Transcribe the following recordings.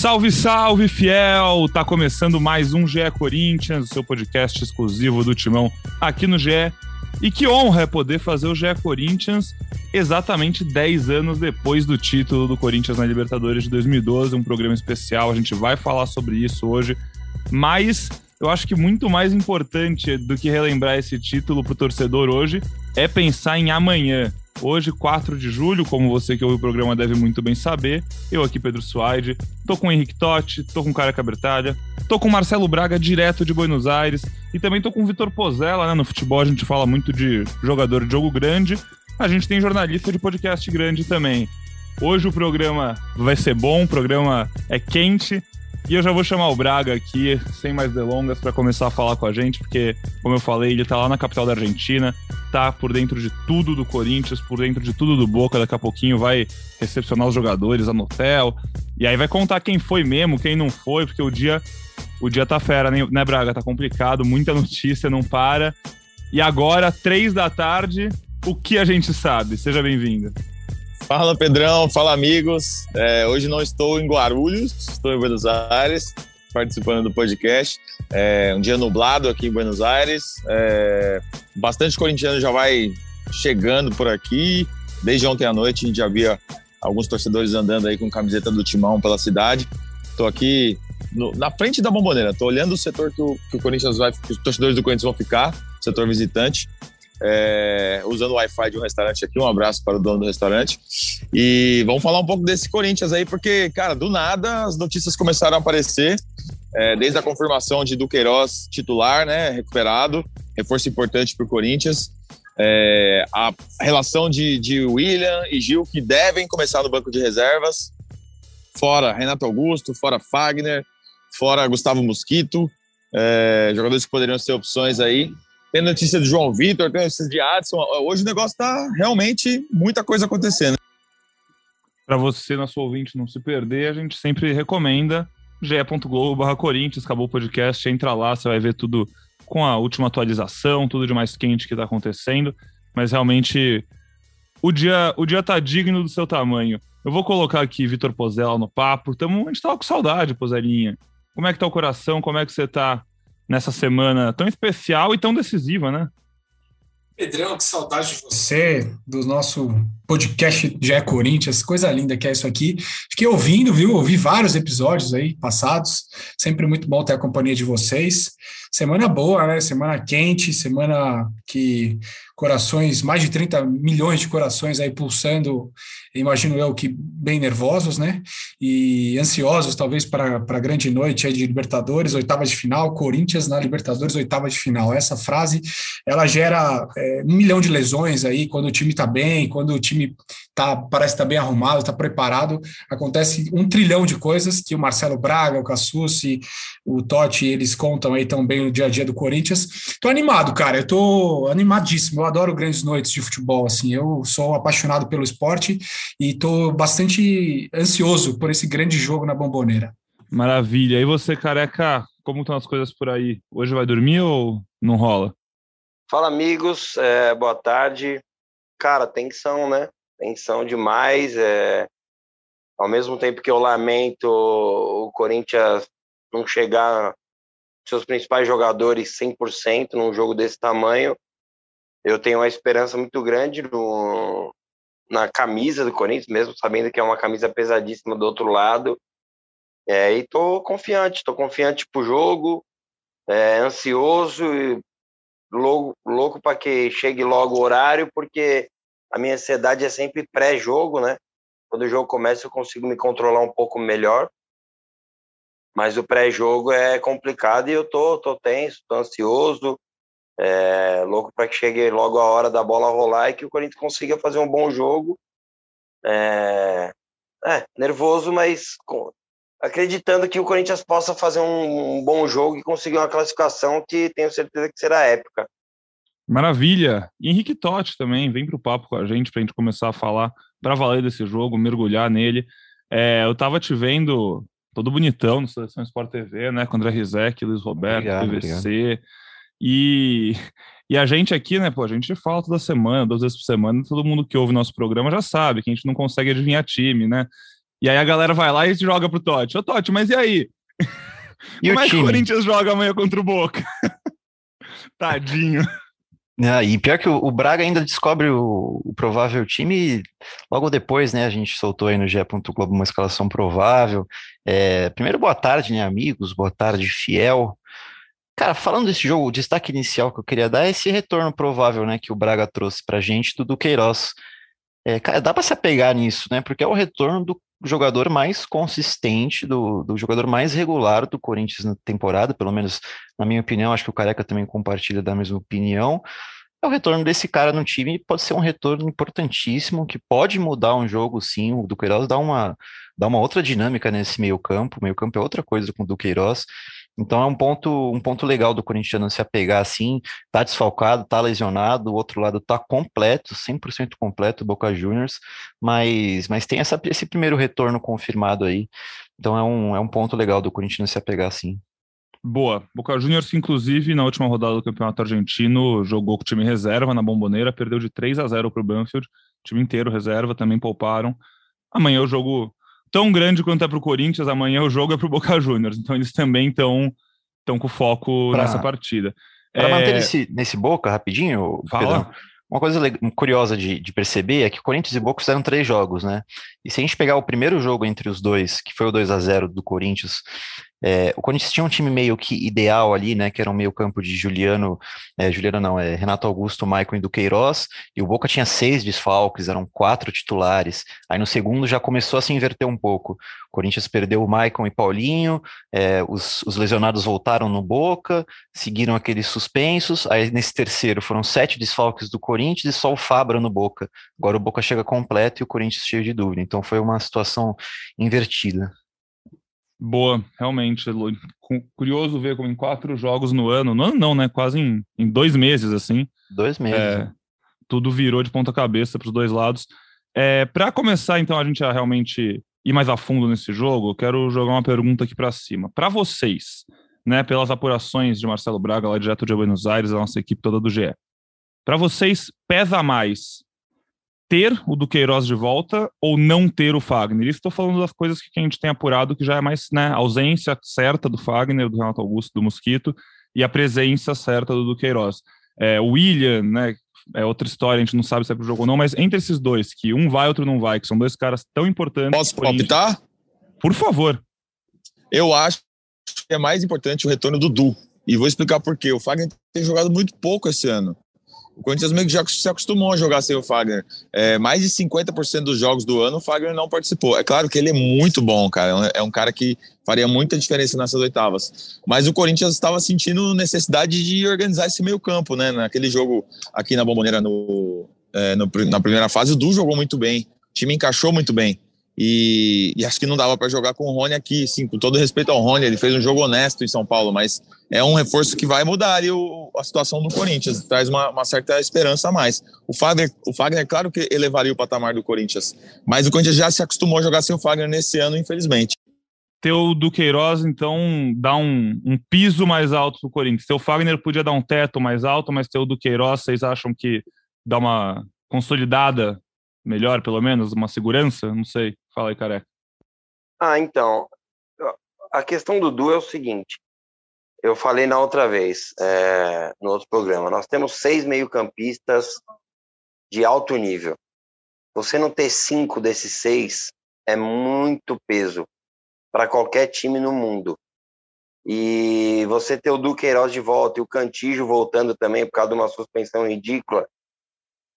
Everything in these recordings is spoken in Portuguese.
Salve, salve, fiel! Tá começando mais um GE Corinthians, o seu podcast exclusivo do Timão aqui no GE. E que honra é poder fazer o GE Corinthians exatamente 10 anos depois do título do Corinthians na Libertadores de 2012, um programa especial. A gente vai falar sobre isso hoje, mas eu acho que muito mais importante do que relembrar esse título para o torcedor hoje é pensar em amanhã. Hoje, 4 de julho, como você que ouve o programa deve muito bem saber, eu aqui, Pedro Suaide, tô com o Henrique Totti, tô com o Cara Cabertalha, tô com o Marcelo Braga, direto de Buenos Aires, e também tô com o Vitor Pozella, né? No futebol a gente fala muito de jogador de jogo grande, a gente tem jornalista de podcast grande também. Hoje o programa vai ser bom, o programa é quente, e eu já vou chamar o Braga aqui, sem mais delongas, para começar a falar com a gente, porque, como eu falei, ele tá lá na capital da Argentina, tá por dentro de tudo do Corinthians, por dentro de tudo do Boca. Daqui a pouquinho vai recepcionar os jogadores no hotel. E aí vai contar quem foi mesmo, quem não foi, porque o dia, o dia tá fera, né, Braga? Tá complicado, muita notícia, não para. E agora, três da tarde, o que a gente sabe? Seja bem-vindo. Fala Pedrão, fala amigos. É, hoje não estou em Guarulhos, estou em Buenos Aires, participando do podcast. É, um dia nublado aqui em Buenos Aires. É, bastante corintiano já vai chegando por aqui. Desde ontem à noite a gente já via alguns torcedores andando aí com camiseta do Timão pela cidade. Estou aqui no, na frente da bomboneira, estou olhando o setor que o, que o Corinthians vai, que os torcedores do Corinthians vão ficar, setor visitante é, usando o Wi-Fi de um restaurante aqui. Um abraço para o dono do restaurante. E vamos falar um pouco desse Corinthians aí, porque, cara, do nada as notícias começaram a aparecer. É, desde a confirmação de Duqueiroz titular, né, recuperado, reforço importante para o Corinthians. É, a relação de, de William e Gil, que devem começar no banco de reservas. Fora Renato Augusto, fora Fagner, fora Gustavo Mosquito. É, jogadores que poderiam ser opções aí. Tem notícia do João Vitor, tem notícia de Adson. Hoje o negócio tá realmente muita coisa acontecendo. Para você, nosso ouvinte, não se perder, a gente sempre recomenda ge.globo Corinthians, acabou o podcast, entra lá, você vai ver tudo com a última atualização, tudo de mais quente que tá acontecendo, mas realmente o dia, o dia tá digno do seu tamanho. Eu vou colocar aqui Vitor Pozella no papo, tamo, a gente tava com saudade, Pozelinha. Como é que tá o coração, como é que você tá nessa semana tão especial e tão decisiva, né? Pedrão, que saudade de você, do nosso podcast Já é Corinthians, coisa linda que é isso aqui. Fiquei ouvindo, viu? Ouvi vários episódios aí passados, sempre muito bom ter a companhia de vocês. Semana boa, né? Semana quente, semana que corações, mais de 30 milhões de corações aí pulsando, imagino eu que bem nervosos, né? E ansiosos talvez para a grande noite aí de Libertadores, oitava de final, Corinthians na Libertadores, oitava de final. Essa frase, ela gera é, um milhão de lesões aí quando o time está bem, quando o time tá, parece estar tá bem arrumado, está preparado, acontece um trilhão de coisas que o Marcelo Braga, o Cassucci, o Totti, eles contam aí tão bem no dia a dia do Corinthians. Tô animado, cara, eu tô animadíssimo, eu adoro grandes noites de futebol, assim, eu sou apaixonado pelo esporte e tô bastante ansioso por esse grande jogo na Bomboneira. Maravilha. E você, careca, como estão as coisas por aí? Hoje vai dormir ou não rola? Fala, amigos, é, boa tarde. Cara, tensão, né? Tensão demais. É... Ao mesmo tempo que eu lamento o Corinthians não chegar seus principais jogadores 100% num jogo desse tamanho, eu tenho uma esperança muito grande no, na camisa do Corinthians, mesmo sabendo que é uma camisa pesadíssima do outro lado. É, e tô confiante, tô confiante pro jogo, é, ansioso e louco, louco para que chegue logo o horário, porque a minha ansiedade é sempre pré-jogo, né? Quando o jogo começa eu consigo me controlar um pouco melhor. Mas o pré-jogo é complicado e eu tô, tô tenso, tô ansioso, é, louco para que chegue logo a hora da bola rolar e que o Corinthians consiga fazer um bom jogo. É, é nervoso, mas acreditando que o Corinthians possa fazer um, um, bom jogo e conseguir uma classificação que tenho certeza que será épica. Maravilha! E Henrique Totti também vem para o papo com a gente para a gente começar a falar para valer desse jogo, mergulhar nele. É, eu estava te vendo todo bonitão no Seleção Sport TV, né? Com André Rizek, Luiz Roberto, obrigado, PVC. Obrigado. E, e a gente aqui, né, pô, a gente fala toda semana, duas vezes por semana, todo mundo que ouve nosso programa já sabe que a gente não consegue adivinhar time, né? E aí a galera vai lá e joga pro Totti. Ô, Totti, mas e aí? E Como o é time? que o Corinthians joga amanhã contra o Boca? Tadinho. Ah, e pior que o, o Braga ainda descobre o, o, provável time logo depois, né? A gente soltou aí no GE. Globo uma escalação provável. É, primeiro, boa tarde, né, amigos? Boa tarde, fiel. Cara, falando desse jogo, o destaque inicial que eu queria dar é esse retorno provável, né, que o Braga trouxe pra gente do Duqueiroz. É, cara, dá para se apegar nisso, né? Porque é o retorno do jogador mais consistente, do, do jogador mais regular do Corinthians na temporada, pelo menos na minha opinião, acho que o Careca também compartilha da mesma opinião. É o retorno desse cara no time, pode ser um retorno importantíssimo, que pode mudar um jogo, sim. O Duqueiroz dá uma, dá uma outra dinâmica nesse meio campo. O meio campo é outra coisa com o Duqueiroz. Então é um ponto, um ponto legal do Corinthians se apegar assim, tá desfalcado, tá lesionado, o outro lado tá completo, 100% completo, Boca Juniors, mas, mas tem essa, esse primeiro retorno confirmado aí, então é um, é um ponto legal do Corinthians se apegar assim. Boa. Boca Juniors, inclusive, na última rodada do Campeonato Argentino, jogou com o time reserva na Bomboneira, perdeu de 3 a 0 para o Banfield, time inteiro reserva, também pouparam. Amanhã o jogo tão grande quanto é para o Corinthians, amanhã o jogo é para o Boca Juniors. Então eles também estão estão com foco pra, nessa partida. Para é... manter nesse, nesse Boca, rapidinho, Fala. Pedro, uma coisa curiosa de, de, perceber é que Corinthians e Boca fizeram três jogos, né? E se a gente pegar o primeiro jogo entre os dois, que foi o 2 a 0 do Corinthians, é, o Corinthians tinha um time meio que ideal ali, né? Que era um meio campo de Juliano, é, Juliano não, é Renato Augusto, Maicon e Duqueiroz, e o Boca tinha seis desfalques, eram quatro titulares. Aí no segundo já começou a se inverter um pouco. O Corinthians perdeu o Maicon e Paulinho, é, os, os lesionados voltaram no Boca, seguiram aqueles suspensos. Aí nesse terceiro foram sete desfalques do Corinthians e só o Fabra no Boca. Agora o Boca chega completo e o Corinthians cheio de dúvida. Então foi uma situação invertida. Boa, realmente. Curioso ver como em quatro jogos no ano, no ano não, né? Quase em, em dois meses, assim. Dois meses. É, tudo virou de ponta cabeça para os dois lados. É, para começar, então, a gente a realmente ir mais a fundo nesse jogo, eu quero jogar uma pergunta aqui para cima. Para vocês, né, pelas apurações de Marcelo Braga, lá direto de Buenos Aires, a nossa equipe toda do GE, para vocês pesa mais ter o Duqueiroz de volta ou não ter o Fagner. Estou falando das coisas que a gente tem apurado, que já é mais né, a ausência certa do Fagner, do Renato Augusto, do Mosquito, e a presença certa do Duqueiroz. É, o William, né, é outra história, a gente não sabe se é pro jogo ou não, mas entre esses dois, que um vai, outro não vai, que são dois caras tão importantes. Posso palpitar? Por favor. Eu acho que é mais importante o retorno do Du. E vou explicar por quê. O Fagner tem jogado muito pouco esse ano. O Corinthians meio que já se acostumou a jogar sem o Fagner. É, mais de 50% dos jogos do ano o Fagner não participou. É claro que ele é muito bom, cara. É um cara que faria muita diferença nessas oitavas. Mas o Corinthians estava sentindo necessidade de organizar esse meio campo, né? Naquele jogo aqui na Bomboneira no, é, no, na primeira fase, o Du jogou muito bem. O time encaixou muito bem. E, e, acho que não dava para jogar com o Rony aqui, sim, com todo respeito ao Rony, ele fez um jogo honesto em São Paulo, mas é um reforço que vai mudar ali o, a situação do Corinthians, traz uma, uma, certa esperança a mais. O Fagner, o Fagner, claro que elevaria o patamar do Corinthians, mas o Corinthians já se acostumou a jogar sem o Fagner nesse ano, infelizmente. Teu Duqueiroz, então, dá um, um piso mais alto para o Corinthians. Teu Fagner podia dar um teto mais alto, mas teu Duqueiroz, vocês acham que dá uma consolidada melhor, pelo menos, uma segurança? Não sei. Fala aí, careca. Ah, então. A questão do Du é o seguinte. Eu falei na outra vez, é, no outro programa, nós temos seis meio-campistas de alto nível. Você não ter cinco desses seis é muito peso para qualquer time no mundo. E você ter o Duqueiroz de volta e o Cantijo voltando também por causa de uma suspensão ridícula,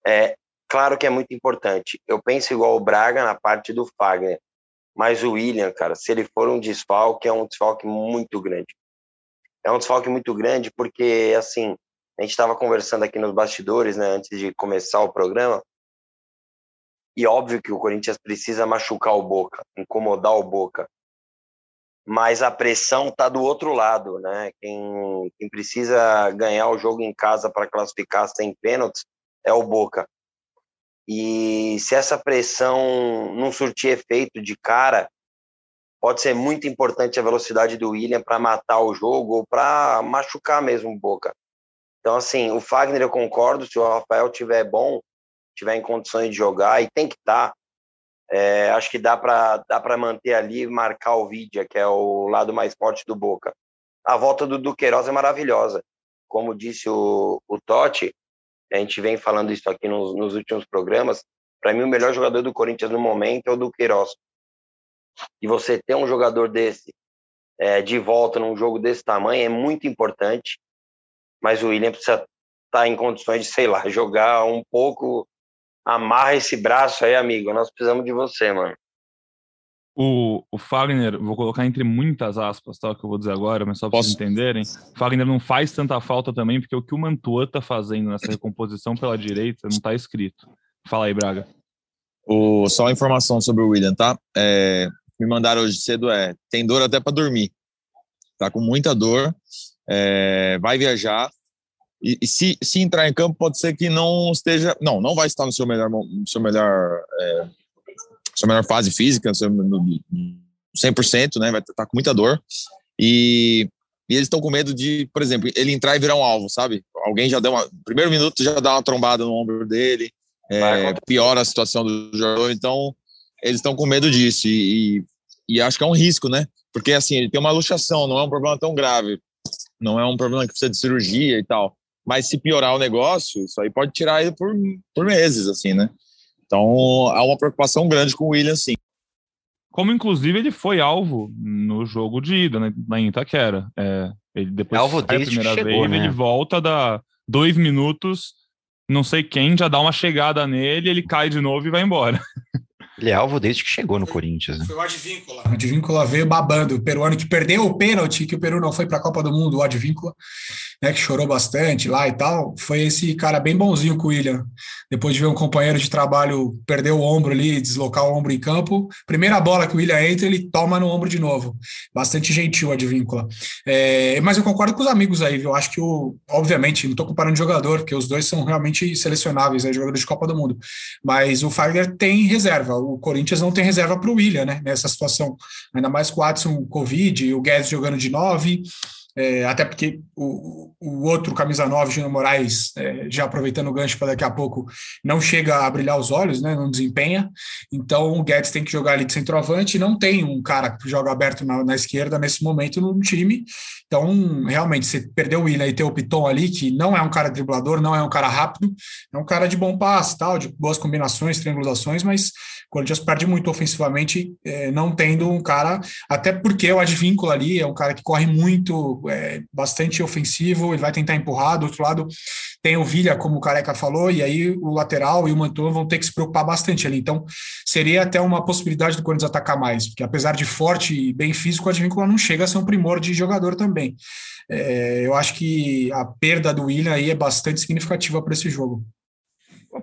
é, claro que é muito importante. Eu penso igual o Braga na parte do Fagner, mas o William, cara, se ele for um desfalque, é um desfalque muito grande. É um desfalque muito grande porque, assim, a gente estava conversando aqui nos bastidores, né, antes de começar o programa, e óbvio que o Corinthians precisa machucar o Boca, incomodar o Boca. Mas a pressão tá do outro lado, né? Quem, quem precisa ganhar o jogo em casa para classificar sem pênaltis é o Boca. E se essa pressão não surtir efeito de cara, pode ser muito importante a velocidade do William para matar o jogo ou para machucar mesmo o Boca. Então, assim, o Fagner eu concordo, se o Rafael tiver bom, tiver em condições de jogar, e tem que estar, tá, É, acho que dá para dá manter ali marcar o Vidia, que é o lado mais forte do Boca. A volta do Duqueiroz é maravilhosa. Como disse o, o Totti, a gente vem falando isso aqui nos, nos últimos programas. Para mim, o melhor jogador do Corinthians no momento é o Duqueiroz. E você ter um jogador desse é, de volta num jogo desse tamanho é muito importante. Mas o William precisa estar tá em condições de, sei lá, jogar um pouco amarra esse braço aí, amigo. Nós precisamos de você, mano. O, o Fagner, vou colocar entre muitas aspas, tá? Que eu vou dizer agora, mas só para vocês entenderem. O Fagner não faz tanta falta também, porque o que o Mantua tá fazendo nessa recomposição pela direita não tá escrito. Fala aí, Braga. O, só informação sobre o William, tá? É, me mandaram hoje cedo é tem dor até para dormir. Tá com muita dor, é, vai viajar, e, e, se, se entrar em campo, pode ser que não esteja. Não, não vai estar no seu melhor, no seu melhor, é, sua melhor fase física, seu, no, 100%, né? Vai estar com muita dor. E, e eles estão com medo de, por exemplo, ele entrar e virar um alvo, sabe? Alguém já deu uma. Primeiro minuto já dá uma trombada no ombro dele, é, piora a situação do jogador. Então, eles estão com medo disso. E, e, e acho que é um risco, né? Porque assim, ele tem uma luxação, não é um problema tão grave. Não é um problema que precisa de cirurgia e tal. Mas se piorar o negócio, isso aí pode tirar ele por, por meses, assim, né? Então há uma preocupação grande com o William, sim. Como inclusive ele foi alvo no jogo de ida, né, na Itaquera. É, ele depois alvo sai a primeira chegou, vez, né? ele volta, dá dois minutos, não sei quem, já dá uma chegada nele, ele cai de novo e vai embora. Ele é alvo desde que chegou no foi, Corinthians. Né? Foi o Advíncula. O Advíncula veio babando. O peruano que perdeu o pênalti, que o Peru não foi para a Copa do Mundo, o Advíncula, né, que chorou bastante lá e tal. Foi esse cara bem bonzinho com o William. Depois de ver um companheiro de trabalho perder o ombro ali, deslocar o ombro em campo. Primeira bola que o William entra, ele toma no ombro de novo. Bastante gentil o Advíncula. É, mas eu concordo com os amigos aí, viu? Acho que o. Obviamente, não estou comparando jogador, porque os dois são realmente selecionáveis, né, jogadores de Copa do Mundo. Mas o Fagner tem reserva o Corinthians não tem reserva para o William, né? Nessa situação. Ainda mais com o Adson Covid, o Guedes jogando de nove. É, até porque o, o outro camisa 9, Gino Moraes, é, já aproveitando o gancho para daqui a pouco, não chega a brilhar os olhos, né, não desempenha. Então o Guedes tem que jogar ali de centroavante. Não tem um cara que joga aberto na, na esquerda nesse momento no time. Então, realmente, você perdeu o William e ter o Piton ali, que não é um cara driblador, não é um cara rápido, é um cara de bom passe, tal, de boas combinações, triangulações, mas o Corinthians perde muito ofensivamente, é, não tendo um cara, até porque o Advíncula ali é um cara que corre muito, é, bastante ofensivo, ele vai tentar empurrar, do outro lado tem o Vilha, como o Careca falou, e aí o lateral e o Mantua vão ter que se preocupar bastante ali. Então, seria até uma possibilidade do Corinthians atacar mais, porque apesar de forte e bem físico, o Advíncula não chega a ser um primor de jogador também. É, eu acho que a perda do William aí é bastante significativa para esse jogo.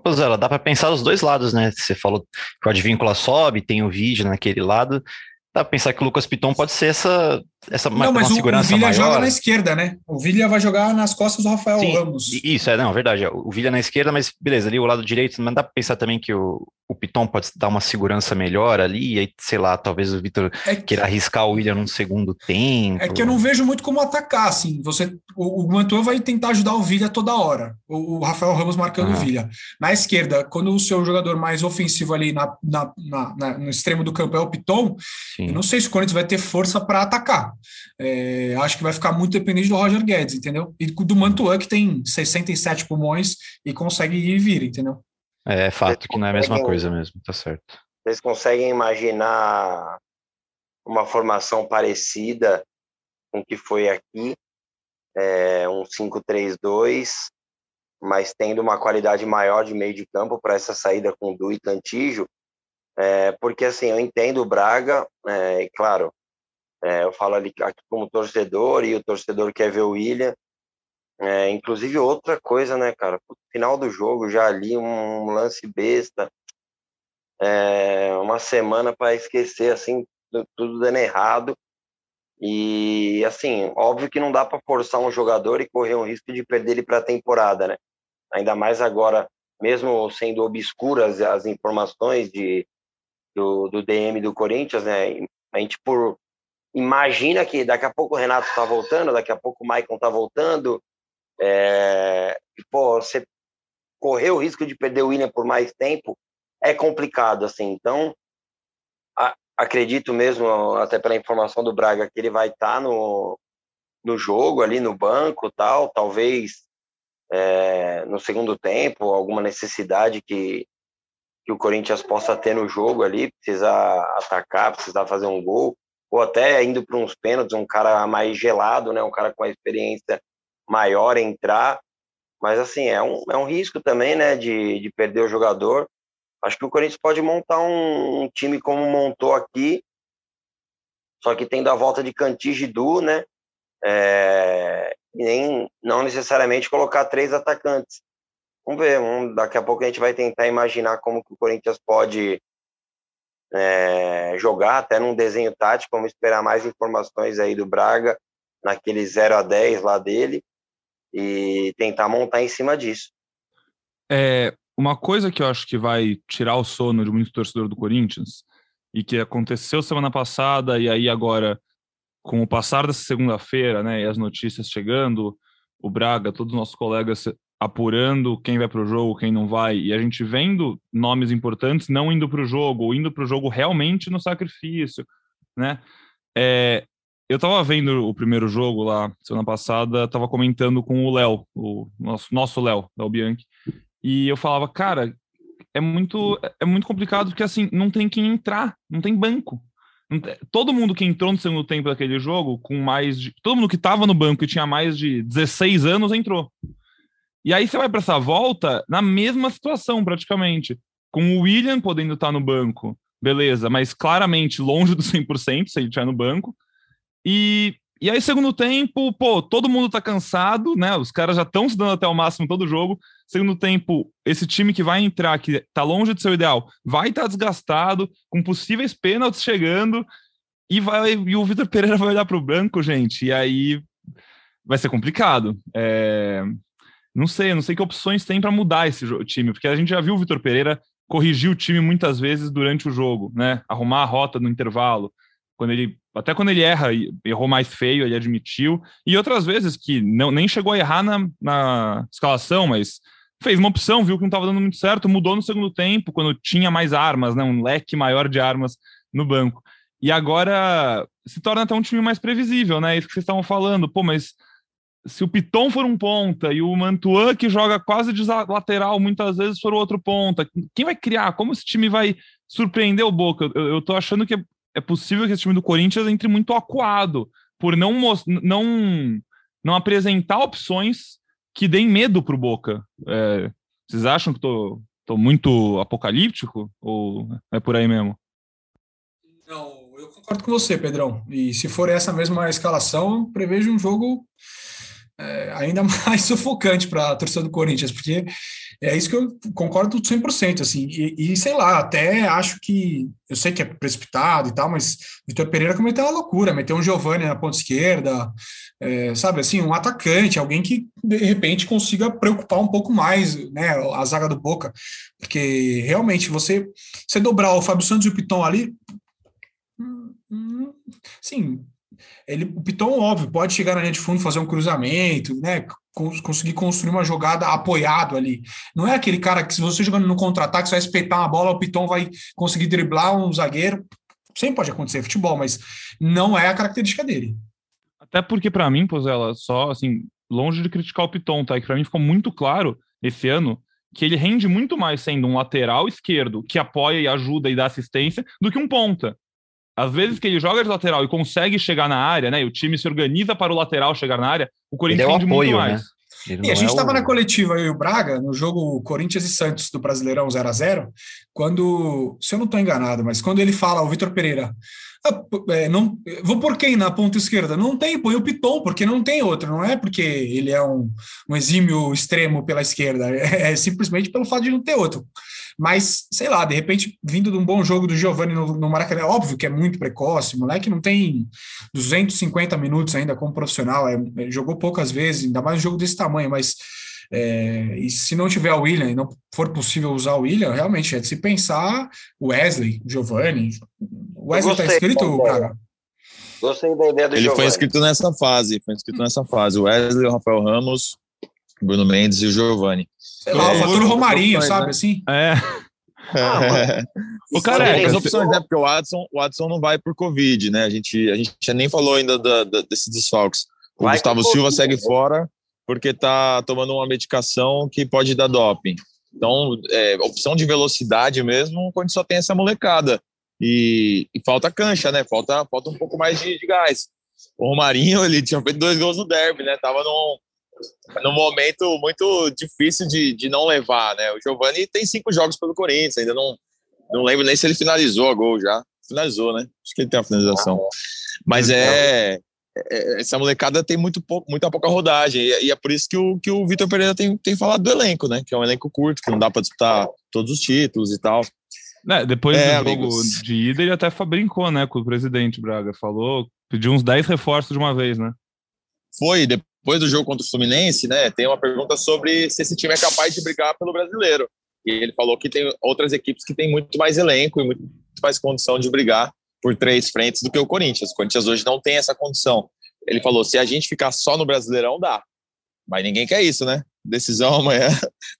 Pois ela dá para pensar os dois lados, né? Você falou que o Advíncula sobe, tem o vídeo naquele lado. Dá pra pensar que o Lucas Piton pode ser essa, essa não, mas o, o Villa joga na esquerda, né? O Villa vai jogar nas costas do Rafael Sim, Ramos. Isso, é, não, verdade. O Villa na esquerda, mas beleza, ali o lado direito, mas dá pra pensar também que o, o Piton pode dar uma segurança melhor ali, e aí, sei lá, talvez o Vitor é que, queira arriscar o William num segundo tempo. É que eu não vejo muito como atacar, assim. Você, o, o Mantua vai tentar ajudar o Villa toda hora. O, o Rafael Ramos marcando o Villa. Na esquerda, quando o seu jogador mais ofensivo ali na, na, na, na no extremo do campo é o Piton, Sim. eu não sei se o Corinthians vai ter força para atacar. É, acho que vai ficar muito dependente do Roger Guedes, entendeu? E do Mantua, que tem 67 pulmões e consegue ir e vir, entendeu? É, é fato que não é a mesma coisa mesmo, tá certo. Vocês conseguem imaginar uma formação parecida com o que foi aqui, é, um 5-3-2, mas tendo uma qualidade maior de meio de campo para essa saída com Du e Cantijo, é, porque assim, eu entendo o Braga, é, e claro, é, eu falo ali aqui como torcedor e o torcedor quer ver o William, é, inclusive, outra coisa, né, cara? Final do jogo, já ali um lance besta, é, uma semana para esquecer, assim, tudo dando errado. E, assim, óbvio que não dá para forçar um jogador e correr um risco de perder ele para a temporada, né? Ainda mais agora, mesmo sendo obscuras as informações de, do, do DM do Corinthians, né? A gente, por, imagina que daqui a pouco o Renato está voltando, daqui a pouco o Maicon está voltando, é, pô, você correr o risco de perder o William por mais tempo é complicado, assim. Então, acredito mesmo, até pela informação do Braga, que ele vai estar tá no, no jogo ali no banco tal, talvez é, no segundo tempo, alguma necessidade que, que o Corinthians possa ter no jogo ali, precisar atacar, precisar fazer um gol, ou até indo para uns pênaltis, um cara mais gelado, né, um cara com a experiência maior entrar, mas assim, é um, é um risco também, né, de, de perder o jogador. Acho que o Corinthians pode montar um, um time como montou aqui, só que tendo a volta de Cantige Du, né, é, nem não necessariamente colocar três atacantes. Vamos ver, vamos, daqui a pouco a gente vai tentar imaginar como que o Corinthians pode é, jogar, até num desenho tático, vamos esperar mais informações aí do Braga, naquele 0 a 10 lá dele, e tentar montar em cima disso. É, uma coisa que eu acho que vai tirar o sono de muito torcedor do Corinthians, e que aconteceu semana passada, e aí agora com o passar dessa segunda-feira, né, e as notícias chegando, o Braga, todos os nossos colegas apurando quem vai para o jogo, quem não vai, e a gente vendo nomes importantes não indo para o jogo, ou indo para o jogo realmente no sacrifício, né? É, eu estava vendo o primeiro jogo lá semana passada, estava comentando com o Léo, o nosso, nosso Léo, Léo Bianchi, e eu falava, cara, é muito, é muito complicado porque assim, não tem quem entrar, não tem banco. Todo mundo que entrou no segundo tempo daquele jogo, com mais de. Todo mundo que estava no banco e tinha mais de 16 anos entrou. E aí você vai para essa volta na mesma situação, praticamente. Com o William podendo estar no banco, beleza, mas claramente longe do 100% se ele estiver no banco. E, e aí, segundo tempo, pô, todo mundo tá cansado, né? Os caras já estão se dando até o máximo todo jogo. Segundo tempo, esse time que vai entrar, que tá longe do seu ideal, vai estar tá desgastado, com possíveis pênaltis chegando, e, vai, e o Vitor Pereira vai olhar para o branco, gente, e aí vai ser complicado. É... Não sei, não sei que opções tem para mudar esse time, porque a gente já viu o Vitor Pereira corrigir o time muitas vezes durante o jogo, né? Arrumar a rota no intervalo, quando ele até quando ele erra, errou mais feio, ele admitiu, e outras vezes que não nem chegou a errar na, na escalação, mas fez uma opção, viu que não estava dando muito certo, mudou no segundo tempo, quando tinha mais armas, né, um leque maior de armas no banco. E agora se torna até um time mais previsível, né? Isso que vocês estavam falando. Pô, mas se o Piton for um ponta e o Mantuan, que joga quase de lateral, muitas vezes for o outro ponta, quem vai criar? Como esse time vai surpreender o Boca? Eu, eu tô achando que é possível que esse time do Corinthians entre muito acuado por não, não, não apresentar opções que deem medo para o Boca. É, vocês acham que tô, tô muito apocalíptico ou é por aí mesmo? Não, eu concordo com você, Pedrão. E se for essa mesma escalação, prevejo um jogo é, ainda mais sufocante para a torcida do Corinthians, porque é isso que eu concordo 100%, assim, e, e, sei lá, até acho que, eu sei que é precipitado e tal, mas Vitor Pereira cometeu uma loucura, meteu um Giovani na ponta esquerda, é, sabe, assim, um atacante, alguém que, de repente, consiga preocupar um pouco mais, né, a zaga do Boca, porque, realmente, você, você dobrar o Fábio Santos e o Piton ali, hum, hum, sim, ele, o Piton, óbvio, pode chegar na linha de fundo, fazer um cruzamento, né? conseguir construir uma jogada apoiado ali. Não é aquele cara que, se você jogando no contra-ataque, você vai espetar uma bola, o Piton vai conseguir driblar um zagueiro. Sempre pode acontecer futebol, mas não é a característica dele. Até porque, para mim, Pozela, só assim, longe de criticar o Piton, tá? Que para mim ficou muito claro esse ano que ele rende muito mais sendo um lateral esquerdo que apoia e ajuda e dá assistência do que um ponta. Às vezes que ele joga de lateral e consegue chegar na área, né? E o time se organiza para o lateral chegar na área, o Corinthians ele é o apoio, muito mais. Né? E a gente estava é o... na coletiva, eu e o Braga, no jogo Corinthians e Santos do Brasileirão 0 a 0 quando, se eu não estou enganado, mas quando ele fala, o Vitor Pereira, ah, é, não, vou por quem na ponta esquerda? Não tem, põe o Piton, porque não tem outro, não é porque ele é um, um exímio extremo pela esquerda, é, é, simplesmente pelo fato de não ter outro. Mas, sei lá, de repente, vindo de um bom jogo do Giovanni no, no Maracanã, óbvio que é muito precoce, o moleque não tem 250 minutos ainda como profissional, é, jogou poucas vezes, ainda mais um jogo desse tamanho, mas é, e se não tiver o William e não for possível usar o William, realmente é de se pensar Wesley, Giovanni. O Wesley está escrito, Braga? Gostei da ideia do Ele Giovani. foi escrito nessa fase, foi escrito nessa fase. O Wesley, o Rafael Ramos, Bruno Mendes e o Giovanni. Sei lá, o fator Romarinho, sabe né? assim? É. Ah, o cara é, as opções, né? Porque o Watson, o Watson não vai por Covid, né? A gente, a gente nem falou ainda da, da, desses desfalques. O vai Gustavo Silva COVID, segue né? fora porque tá tomando uma medicação que pode dar doping. Então, é, opção de velocidade mesmo, quando só tem essa molecada. E, e, falta cancha, né? Falta, falta um pouco mais de, de, gás. O Romarinho, ele tinha feito dois gols no derby, né? Tava num, num momento muito difícil de, de não levar, né? O Giovani tem cinco jogos pelo Corinthians, ainda não, não lembro nem se ele finalizou a gol já. Finalizou, né? Acho que ele tem a finalização. Ah, Mas é, é, essa molecada tem muito pouco, muita pouca rodagem. E, e, é por isso que o, que o Vitor Pereira tem, tem falado do elenco, né? Que é um elenco curto, que não dá para disputar todos os títulos e tal. É, depois é, do jogo amigos. de ida, ele até brincou, né, com o presidente Braga. Falou, pediu uns 10 reforços de uma vez, né? Foi, depois do jogo contra o Fluminense, né? Tem uma pergunta sobre se esse time é capaz de brigar pelo brasileiro. E ele falou que tem outras equipes que têm muito mais elenco e muito mais condição de brigar por três frentes do que o Corinthians. O Corinthians hoje não tem essa condição. Ele falou: se a gente ficar só no Brasileirão, dá. Mas ninguém quer isso, né? Decisão amanhã,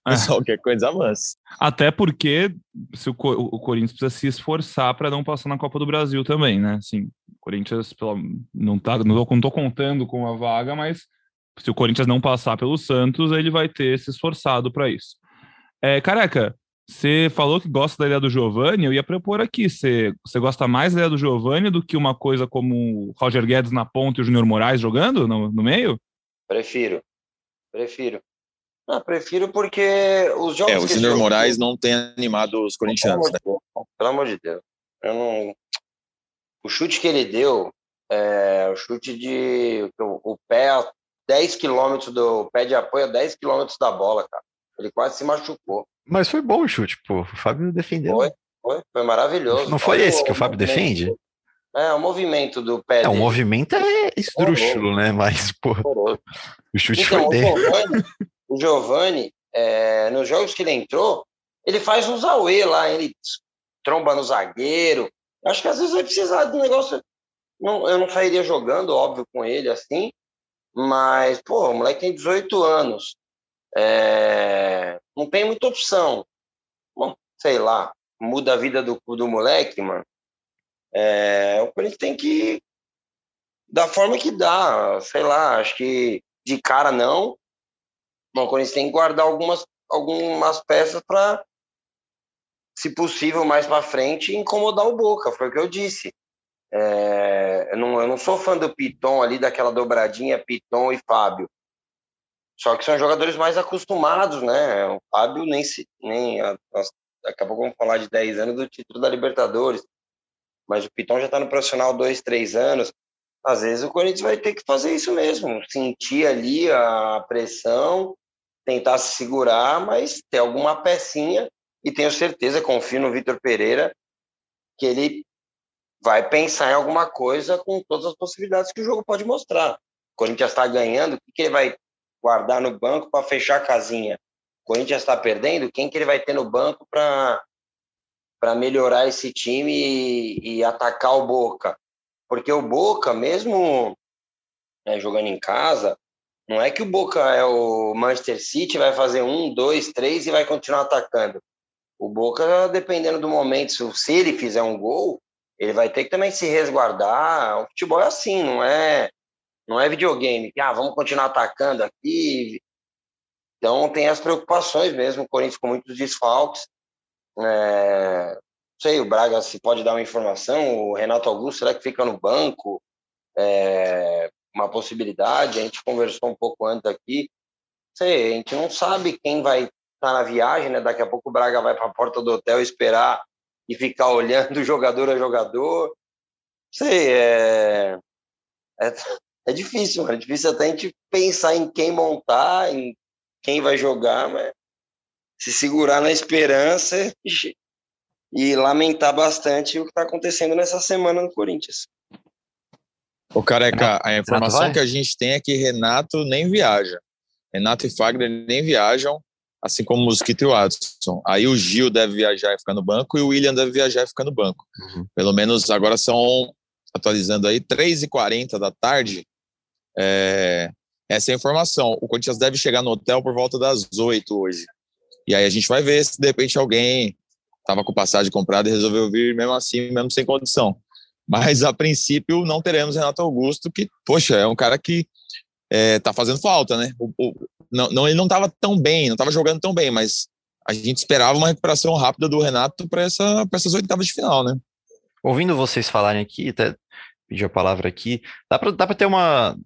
é. pessoal quer coisa avance. Até porque se o, o Corinthians precisa se esforçar para não passar na Copa do Brasil também, né? Assim, o Corinthians não tá, não, não tô contando com a vaga, mas se o Corinthians não passar pelo Santos, ele vai ter se esforçado para isso. É, careca, você falou que gosta da ideia do Giovanni, eu ia propor aqui. Você, você gosta mais da ideia do Giovanni do que uma coisa como o Roger Guedes na ponta e o Júnior Moraes jogando no, no meio? Prefiro. Prefiro. Não, prefiro porque os jogos. É, o Júnior Moraes não tem animado os corintianos, pelo né? pelo amor de Deus. Eu não... O chute que ele deu, é, o chute de. O, o pé 10 quilômetros do pé de apoio a 10 quilômetros da bola, cara. Ele quase se machucou. Mas foi bom o chute, pô. O Fábio defendeu. Foi, foi, foi maravilhoso. Não foi, esse que o Fábio defende? É, o movimento do pé. É, o movimento é esdrúxulo, né? Mas, pô, o chute então, foi dele. O Giovanni, é, nos jogos que ele entrou, ele faz um zauê lá, ele tromba no zagueiro. Acho que às vezes vai precisar de um negócio. Não, eu não sairia jogando, óbvio, com ele assim, mas, pô, o moleque tem 18 anos. É, não tem muita opção. Bom, sei lá, muda a vida do, do moleque, mano. É, o Corinthians tem que da forma que dá, sei lá, acho que de cara não. Bom, o Corinthians tem que guardar algumas, algumas peças para, se possível, mais para frente, incomodar o Boca, foi o que eu disse. É, eu, não, eu não sou fã do Piton ali, daquela dobradinha Piton e Fábio. Só que são jogadores mais acostumados, né? O Fábio nem se. Nem, daqui a pouco vamos falar de 10 anos do título da Libertadores. Mas o Piton já está no profissional dois, três anos. Às vezes o Corinthians vai ter que fazer isso mesmo, sentir ali a pressão, tentar se segurar, mas ter alguma pecinha. E tenho certeza, confio no Vitor Pereira, que ele vai pensar em alguma coisa com todas as possibilidades que o jogo pode mostrar. O Corinthians está ganhando, o que ele vai guardar no banco para fechar a casinha. O Corinthians está perdendo, quem que ele vai ter no banco para para melhorar esse time e, e, atacar o Boca? Porque o Boca, mesmo né, jogando em casa, não é que o Boca é o Manchester City, vai fazer um, dois, três e vai continuar atacando. O Boca, dependendo do momento, se ele fizer um gol, ele vai ter que também se resguardar. O futebol é assim, não é não é videogame, ah, vamos continuar atacando aqui. Então tem as preocupações mesmo, o Corinthians com muitos desfalques. É, não sei, o Braga se pode dar uma informação, o Renato Augusto, será que fica no banco? É, uma possibilidade, a gente conversou um pouco antes aqui. Não sei, a gente não sabe quem vai estar tá na viagem, né? Daqui a pouco o Braga vai para a porta do hotel esperar e ficar olhando jogador a jogador. Não sei, é, é, é difícil, mano. É difícil até a gente pensar em quem montar, em quem vai jogar, mas se segurar na esperança e, e lamentar bastante o que está acontecendo nessa semana no Corinthians. O careca, a informação que a gente tem é que Renato nem viaja. Renato e Fagner nem viajam, assim como o Mosquito e o Adson. Aí o Gil deve viajar e ficar no banco e o William deve viajar e ficar no banco. Uhum. Pelo menos agora são, atualizando aí, 3h40 da tarde, é, essa é a informação. O Corinthians deve chegar no hotel por volta das 8 hoje. E aí a gente vai ver se de repente alguém estava com passagem comprada e resolveu vir mesmo assim, mesmo sem condição. Mas a princípio não teremos Renato Augusto, que, poxa, é um cara que é, tá fazendo falta, né? O, o, não, não, ele não estava tão bem, não estava jogando tão bem, mas a gente esperava uma recuperação rápida do Renato para essa, essas oitavas de final, né? Ouvindo vocês falarem aqui, até pedir a palavra aqui, dá para dá ter uma.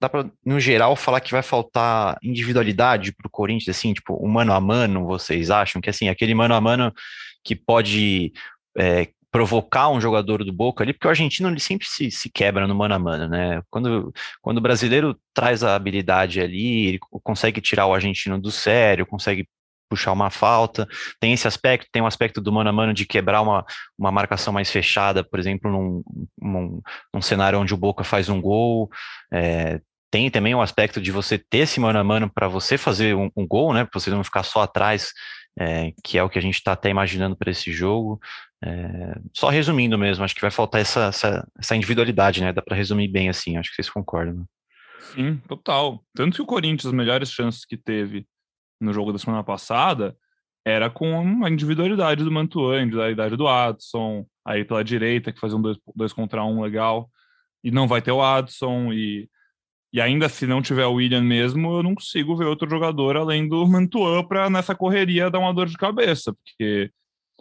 Dá para, no geral, falar que vai faltar individualidade para o Corinthians, assim, tipo, o mano a mano, vocês acham que, assim, aquele mano a mano que pode é, provocar um jogador do Boca ali, porque o argentino ele sempre se, se quebra no mano a mano, né? Quando, quando o brasileiro traz a habilidade ali, ele consegue tirar o argentino do sério, consegue puxar uma falta, tem esse aspecto, tem um aspecto do mano a mano de quebrar uma, uma marcação mais fechada, por exemplo, num, num, num cenário onde o Boca faz um gol, é, tem também um aspecto de você ter esse mano a mano para você fazer um, um, gol, né? Para você não ficar só atrás, é, que é o que a gente está até imaginando para esse jogo. É, só resumindo mesmo, acho que vai faltar essa, essa, essa individualidade, né? Dá para resumir bem assim, acho que vocês concordam. Né? Sim, total. Tanto que o Corinthians, as melhores chances que teve no jogo da semana passada, era com a individualidade do Mantuan, a idade do Adson, aí pela direita, que fazia um dois, dois contra um legal, e não vai ter o Adson, e, e ainda se não tiver o William mesmo, eu não consigo ver outro jogador além do Mantuan para nessa correria dar uma dor de cabeça, porque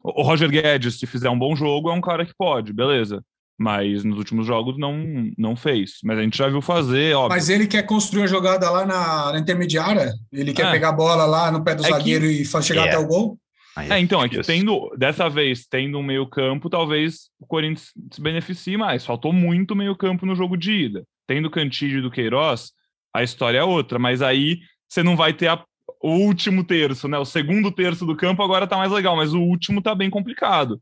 o Roger Guedes, se fizer um bom jogo, é um cara que pode, beleza. Mas nos últimos jogos não, não fez. Mas a gente já viu fazer, óbvio. Mas ele quer construir a jogada lá na, na intermediária? Ele quer é. pegar a bola lá no pé do é zagueiro que... e chegar é. até o gol? É, então, é que tendo, dessa vez, tendo um meio campo, talvez o Corinthians se beneficie mais. Faltou muito meio campo no jogo de ida. Tendo Cantídio do Queiroz, a história é outra. Mas aí você não vai ter a o último terço, né? O segundo terço do campo agora tá mais legal, mas o último tá bem complicado.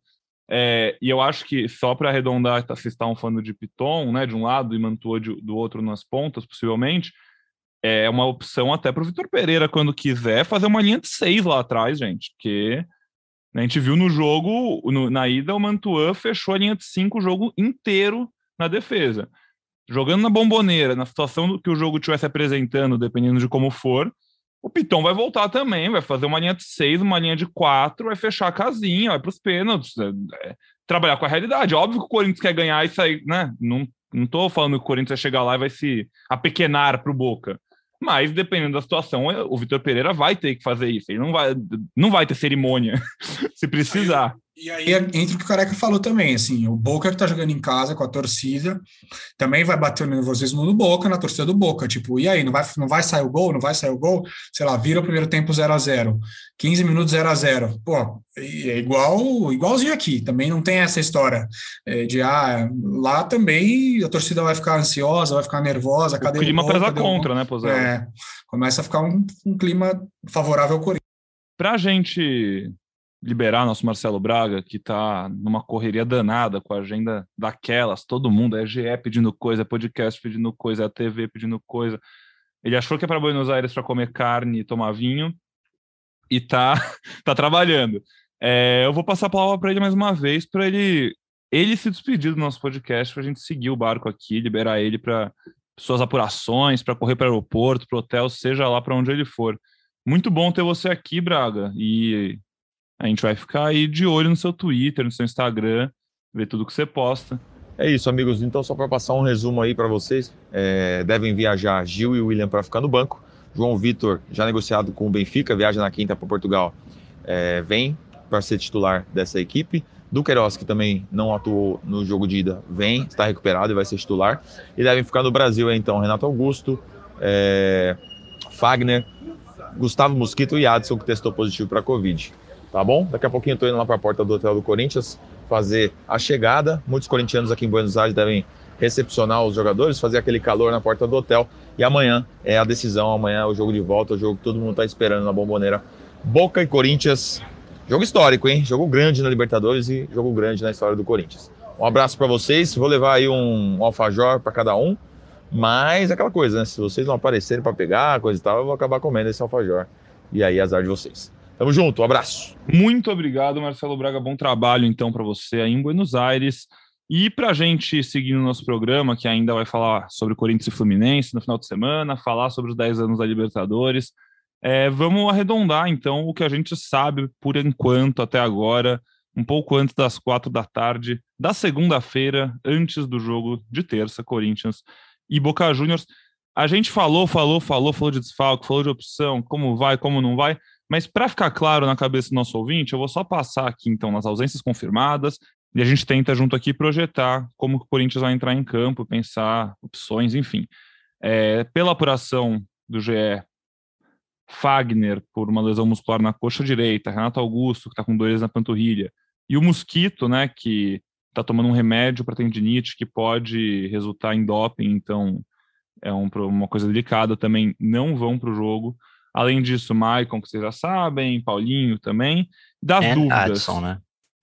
É, e eu acho que, só para arredondar, tá, vocês estavam falando de Piton, né, de um lado, e Mantua de, do outro nas pontas, possivelmente, é uma opção até para o Vitor Pereira, quando quiser, fazer uma linha de seis lá atrás, gente, porque a gente viu no jogo, no, na ida, o Mantuan fechou a linha de cinco o jogo inteiro na defesa. Jogando na bomboneira, na situação que o jogo estivesse apresentando, dependendo de como for, o Piton vai voltar também, vai fazer uma linha de seis, uma linha de quatro, vai fechar a casinha, vai para os pênaltis, é, é, trabalhar com a realidade. Óbvio que o Corinthians quer ganhar e sair, né? Não, não falando que o Corinthians vai chegar lá e vai se apequenar para o Boca. Mas, dependendo da situação, o Vitor Pereira vai ter que fazer isso. Ele não vai, não vai ter cerimônia se precisar. E aí entra o que o Careca falou também, assim, o Boca que tá jogando em casa com a torcida, também vai bater o nervosismo no Boca, na torcida do Boca, tipo, e aí, não vai, não vai sair o gol, não vai sair o gol? Sei lá, vira o primeiro tempo 0 a 0 15 minutos 0 a 0 Pô, é igual, igualzinho aqui, também não tem essa história é, de, ah, lá também a torcida vai ficar ansiosa, vai ficar nervosa, cadê o clima o pesa contra, né, Pozão? É, começa a ficar um, um clima favorável ao Corinthians. Pra gente liberar nosso Marcelo Braga, que está numa correria danada com a agenda daquelas, todo mundo, é GE pedindo coisa, é podcast pedindo coisa, é TV pedindo coisa. Ele achou que é para Buenos Aires para comer carne e tomar vinho e tá, tá trabalhando. É, eu vou passar a palavra para ele mais uma vez, para ele ele se despedir do nosso podcast, para a gente seguir o barco aqui, liberar ele para suas apurações, para correr para o aeroporto, para o hotel, seja lá para onde ele for. Muito bom ter você aqui, Braga, e a gente vai ficar aí de olho no seu Twitter, no seu Instagram, ver tudo que você posta. É isso, amigos. Então, só para passar um resumo aí para vocês, é, devem viajar Gil e William para ficar no banco. João Vitor, já negociado com o Benfica, viaja na quinta para Portugal, é, vem para ser titular dessa equipe. Duqueiroz, que também não atuou no jogo de ida, vem, está recuperado e vai ser titular. E devem ficar no Brasil, então, Renato Augusto, é, Fagner, Gustavo Mosquito e Adson, que testou positivo para Covid tá bom? Daqui a pouquinho eu tô indo lá para a porta do hotel do Corinthians fazer a chegada. Muitos corintianos aqui em Buenos Aires devem recepcionar os jogadores, fazer aquele calor na porta do hotel. E amanhã é a decisão, amanhã é o jogo de volta, o jogo que todo mundo está esperando na Bomboneira. Boca e Corinthians, jogo histórico, hein? Jogo grande na Libertadores e jogo grande na história do Corinthians. Um abraço para vocês, vou levar aí um alfajor para cada um, mas é aquela coisa, né? Se vocês não aparecerem para pegar, coisa e tal, eu vou acabar comendo esse alfajor. E aí, azar de vocês. Tamo junto, um abraço. Muito obrigado, Marcelo Braga. Bom trabalho então para você aí em Buenos Aires. E para a gente seguir no nosso programa, que ainda vai falar sobre Corinthians e Fluminense no final de semana, falar sobre os 10 anos da Libertadores, É, vamos arredondar, então, o que a gente sabe por enquanto, até agora, um pouco antes das quatro da tarde, da segunda-feira, antes do jogo de terça, Corinthians e Boca Juniors. A gente falou, falou, falou, falou de desfalque, falou de opção, como vai, como não vai, mas para ficar claro na cabeça do nosso ouvinte, eu vou só passar aqui, então, nas ausências confirmadas, e a gente tenta junto aqui projetar como o Corinthians vai entrar em campo, pensar opções, enfim. É, pela apuração do GE, Fagner por uma lesão muscular na coxa direita, Renato Augusto, que está com dores na panturrilha, e o Mosquito, né, que está tomando um remédio para tendinite que pode resultar em doping, então é um, uma coisa delicada também, não vão para o jogo. Além disso, Maicon, que vocês já sabem, Paulinho também. Das And dúvidas. Adson, né?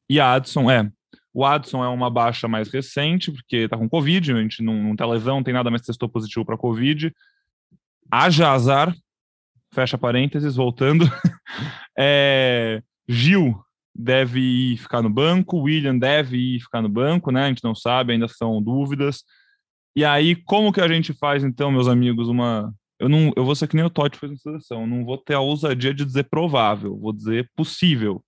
E Adson, é. O Adson é uma baixa mais recente, porque está com Covid, a gente não, não tem lesão, não tem nada, mas testou positivo para Covid. Haja azar, fecha parênteses, voltando. é, Gil deve ir ficar no banco, William deve ir ficar no banco, né? A gente não sabe, ainda são dúvidas. E aí, como que a gente faz, então, meus amigos, uma. Eu, não, eu vou ser que nem o Totti fez na seleção, não vou ter a ousadia de dizer provável, vou dizer possível.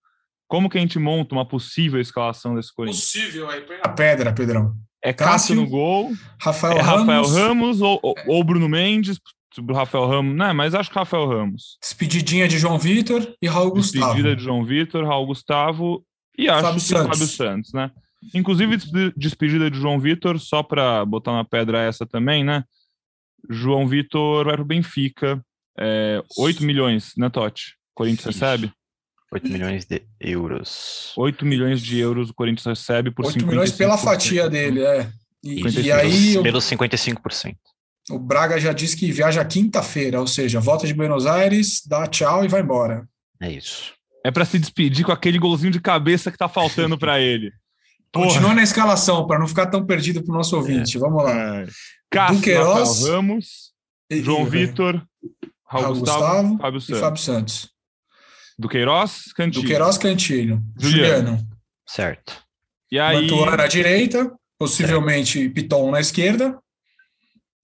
Como que a gente monta uma possível escalação desse Corinthians? Possível, aí põe a pedra, Pedrão. É Cássio, Cássio no gol, Rafael é Ramos, Rafael Ramos ou, ou, Bruno Mendes, Rafael Ramos, né? Mas acho que Rafael Ramos. Despedidinha de João Vitor e Raul Gustavo. Despedida de João Vitor, Raul Gustavo e acho Fábio que Santos. Fábio Santos, né? Inclusive, despedida de João Vitor, só para botar uma pedra essa também, né? João Vitor vai para o Benfica. É, 8 milhões, né, Totti? Corinthians recebe? 8 milhões de euros. 8 milhões de euros o Corinthians recebe por 8 milhões pela fatia dele, é. E, e aí. Pelos 55%. O Braga já disse que viaja quinta-feira, ou seja, volta de Buenos Aires, dá tchau e vai embora. É isso. É para se despedir com aquele golzinho de cabeça que tá faltando para ele. Continua na escalação, para não ficar tão perdido para o nosso ouvinte. É. Vamos lá. É. Cássio, Duqueiroz, Ramos, João Vitor, Raul, Raul Gustavo, Gustavo Fábio e Fábio Santos. Duqueiroz, Cantilho. Duqueiroz, Cantilho. Juliano. Juliano. Certo. E aí... Mantuan na direita, possivelmente certo. Piton na esquerda.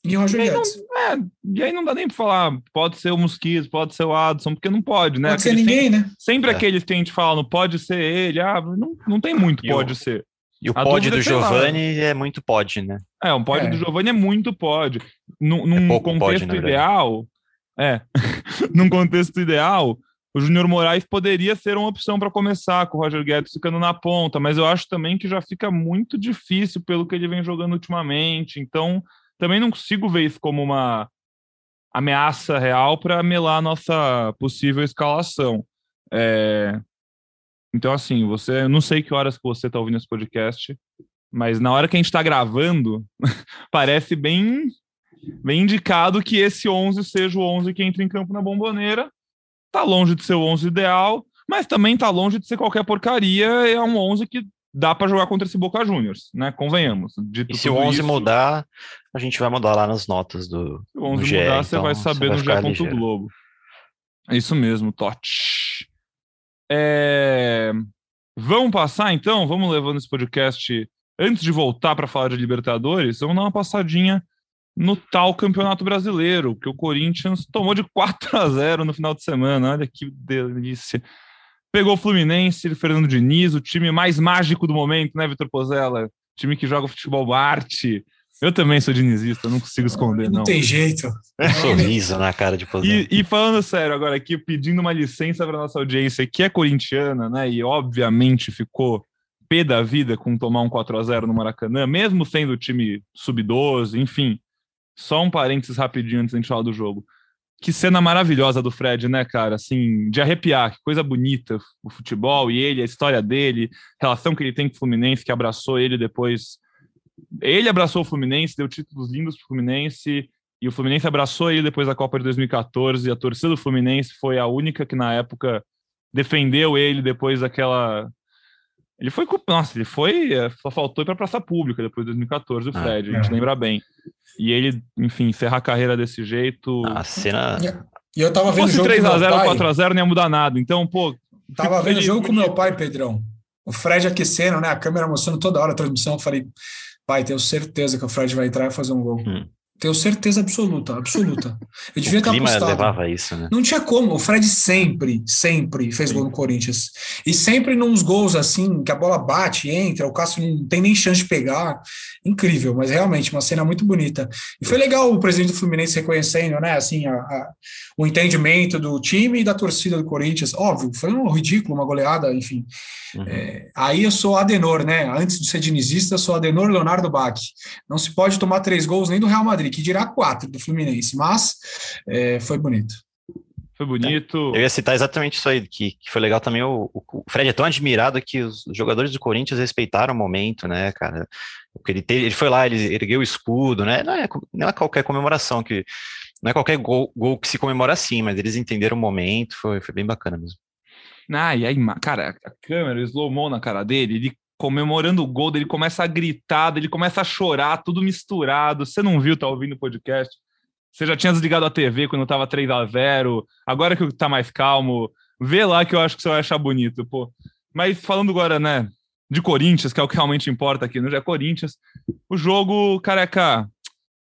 E Roger e Guedes. Não, é, e aí não dá nem para falar, pode ser o Mosquitos, pode ser o Adson, porque não pode, né? Pode ser ninguém, sempre, né? Sempre é. aqueles que a gente fala, não pode ser ele, ah, não, não tem muito, pode ser. E o pod do é, Giovanni é muito pod, né? É, um pod é. do Giovanni é muito pod. Num, num é contexto pod, ideal, é, num contexto ideal, o Júnior Moraes poderia ser uma opção para começar, com o Roger Guedes ficando na ponta, mas eu acho também que já fica muito difícil pelo que ele vem jogando ultimamente. Então, também não consigo ver isso como uma ameaça real para melar a nossa possível escalação. É, então, assim, você, eu não sei que horas que você está ouvindo esse podcast, mas na hora que a gente está gravando, parece bem, bem indicado que esse 11 seja o 11 que entra em campo na bomboneira. Tá longe de ser o 11 ideal, mas também tá longe de ser qualquer porcaria. É um 11 que dá para jogar contra esse Boca Juniors, né? Convenhamos. e se o 11 isso, mudar, a gente vai mudar lá nas notas do. Se o 11 GE, mudar, então você vai saber você vai no GE. Globo. É isso mesmo, Totti. É... Vamos passar então? Vamos levando esse podcast. Antes de voltar para falar de Libertadores, vamos dar uma passadinha no tal Campeonato Brasileiro, que o Corinthians tomou de 4 a 0 no final de semana. Olha que delícia. Pegou o Fluminense, Fernando Diniz, o time mais mágico do momento, né, Vitor Pozella? Time que joga futebol arte, eu também sou dinizista, não consigo esconder, não. Não tem jeito. Um sorriso na cara de e, e falando sério agora aqui, pedindo uma licença para nossa audiência, que é corintiana, né? E obviamente ficou pé da vida com tomar um 4 a 0 no Maracanã, mesmo sendo o time sub-12, enfim. Só um parênteses rapidinho antes da gente falar do jogo. Que cena maravilhosa do Fred, né, cara? Assim, de arrepiar, que coisa bonita o futebol e ele, a história dele, a relação que ele tem com o Fluminense, que abraçou ele depois ele abraçou o Fluminense, deu títulos lindos para o Fluminense, e o Fluminense abraçou ele depois da Copa de 2014, e a torcida do Fluminense foi a única que na época defendeu ele depois daquela. Ele foi. Nossa, ele foi. É, só faltou ir para a praça pública depois de 2014, o ah, Fred, ah, a gente é. lembra bem. E ele, enfim, encerrar a carreira desse jeito. A cena. E eu tava vendo. Se fosse 3x0, 4x0, não ia mudar nada. Então, pô. Tava vendo o jogo com meu pai, Pedrão. O Fred aquecendo, né? A câmera mostrando toda hora a transmissão. Eu falei, pai, tenho certeza que o Fred vai entrar e fazer um gol. Hum. Tenho certeza absoluta, absoluta. Eu devia o ter clima apostado. levava isso, né? Não tinha como. O Fred sempre, sempre fez Sim. gol no Corinthians. E sempre nos gols assim, que a bola bate, entra, o Cássio não tem nem chance de pegar. Incrível, mas realmente uma cena muito bonita. E foi legal o presidente do Fluminense reconhecendo, né, assim, a, a, o entendimento do time e da torcida do Corinthians. Óbvio, foi um ridículo, uma goleada, enfim. Uhum. É, aí eu sou Adenor, né? Antes de ser dinizista, sou Adenor Leonardo Bach. Não se pode tomar três gols nem do Real Madrid que dirá quatro do Fluminense, mas é, foi bonito. Foi bonito. Eu ia citar exatamente isso aí, que, que foi legal também. O, o, Fred é tão admirado que os jogadores do Corinthians respeitaram o momento, né, cara? Porque ele, teve, ele foi lá, ele ergueu o escudo, né? Não é, não é qualquer comemoração, que não é qualquer gol, gol que se comemora assim, mas eles entenderam o momento, foi, foi bem bacana mesmo. Ah, e aí, cara, a câmera, o slow mo na cara dele, ele comemorando o gol, ele começa a gritar, ele começa a chorar, tudo misturado. Você não viu, tá ouvindo o podcast? Você já tinha desligado a TV quando tava 3 a 0 agora que tá mais calmo, vê lá que eu acho que você vai achar bonito, pô. Mas falando agora, né, de Corinthians, que é o que realmente importa aqui no né, Corinthians, o jogo, careca,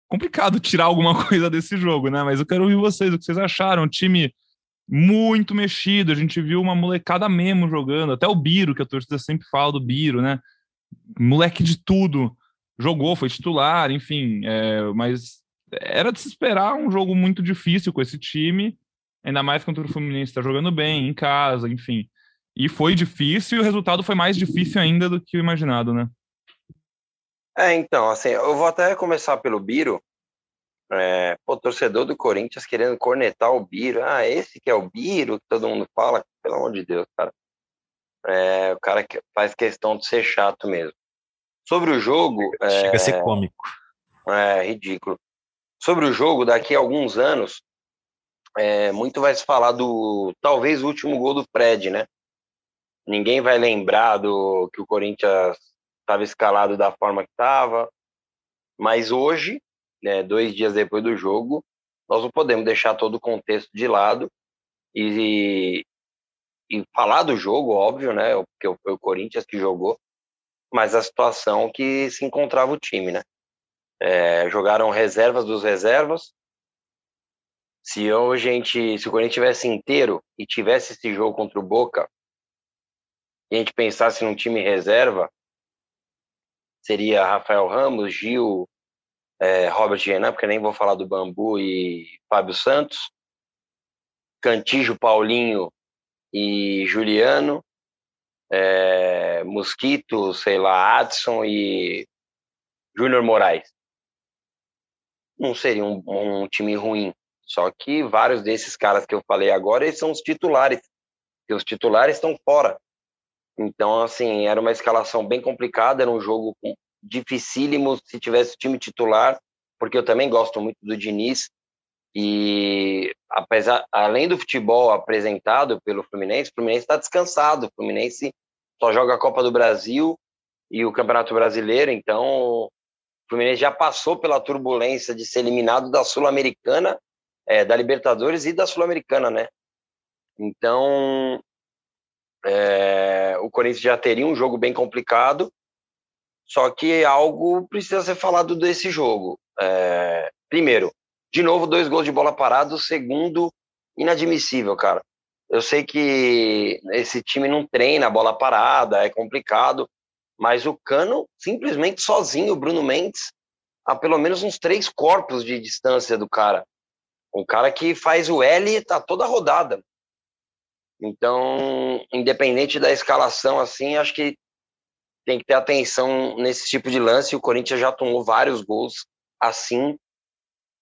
complicado tirar alguma coisa desse jogo, né? Mas eu quero ouvir vocês, o que vocês acharam? Time muito mexido. A gente viu uma molecada mesmo jogando, até o Biro, que a torcida sempre fala do Biro, né? Moleque de tudo. Jogou, foi titular, enfim. É, mas era de se esperar um jogo muito difícil com esse time, ainda mais contra o Fluminense está jogando bem, em casa, enfim. E foi difícil e o resultado foi mais difícil ainda do que o imaginado, né? É, então, assim, eu vou até começar pelo Biro, é, pô, torcedor do Corinthians querendo cornetar o Biro. Ah, esse que é o Biro, que todo mundo fala. Pelo amor de Deus, cara. É, o cara que faz questão de ser chato mesmo. Sobre o jogo. Chega é, a ser cômico. É, ridículo. Sobre o jogo, daqui a alguns anos, é, muito vai se falar do talvez o último gol do Fred, né? Ninguém vai lembrar do que o Corinthians estava escalado da forma que estava. Mas hoje, né, dois dias depois do jogo, nós não podemos deixar todo o contexto de lado e, e falar do jogo, óbvio, né? Porque foi o Corinthians que jogou, mas a situação que se encontrava o time, né? É, jogaram reservas dos reservas. Se a gente, se o Corinthians tivesse inteiro e tivesse esse jogo contra o Boca, e a gente pensasse num time reserva, seria Rafael Ramos, Gil, é, Robert Renan, porque nem vou falar do Bambu e Fábio Santos, Cantijo, Paulinho e Juliano, é, Mosquito, sei lá, Adson e Júnior Moraes. Não seria um, um, time ruim, só que vários desses caras que eu falei agora, eles são os titulares, e os titulares estão fora. Então, assim, era uma escalação bem complicada, era um jogo dificílimo se tivesse time titular, porque eu também gosto muito do Diniz. E apesar, além do futebol apresentado pelo Fluminense, o Fluminense está descansado. O Fluminense só joga a Copa do Brasil e o Campeonato Brasileiro, então o Fluminense já passou pela turbulência de ser eliminado da Sul-Americana, é, da Libertadores e da Sul-Americana, né? Então, é, o Corinthians já teria um jogo bem complicado só que algo precisa ser falado desse jogo. É, primeiro, de novo, dois gols de bola parada. Segundo, inadmissível, cara. Eu sei que esse time não treina bola parada, é complicado, mas o Cano, simplesmente sozinho, o Bruno Mendes, a pelo menos uns três corpos de distância do cara. O cara que faz o L tá toda rodada. Então, independente da escalação, assim, acho que tem que ter atenção nesse tipo de lance. O Corinthians já tomou vários gols assim,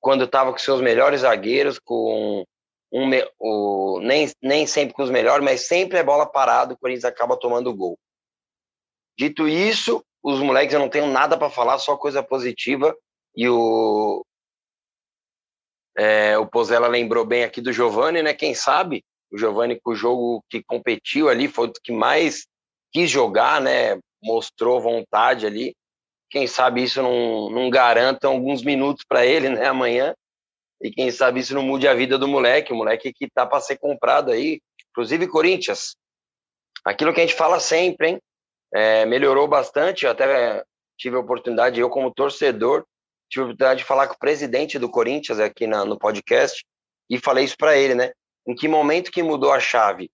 quando estava com seus melhores zagueiros, com um, o, nem, nem sempre com os melhores, mas sempre é bola parada, o Corinthians acaba tomando gol. Dito isso, os moleques eu não tenho nada para falar, só coisa positiva. E o, é, o Pozella lembrou bem aqui do Giovani, né? Quem sabe o Giovani, com o jogo que competiu ali, foi o que mais quis jogar, né? Mostrou vontade ali. Quem sabe isso não, não garanta alguns minutos para ele, né, amanhã. E quem sabe isso não mude a vida do moleque, o moleque que tá para ser comprado aí. Inclusive, Corinthians, aquilo que a gente fala sempre, hein? É, melhorou bastante. Eu até tive a oportunidade, eu como torcedor, tive a oportunidade de falar com o presidente do Corinthians aqui na, no podcast e falei isso para ele, né? Em que momento que mudou a chave?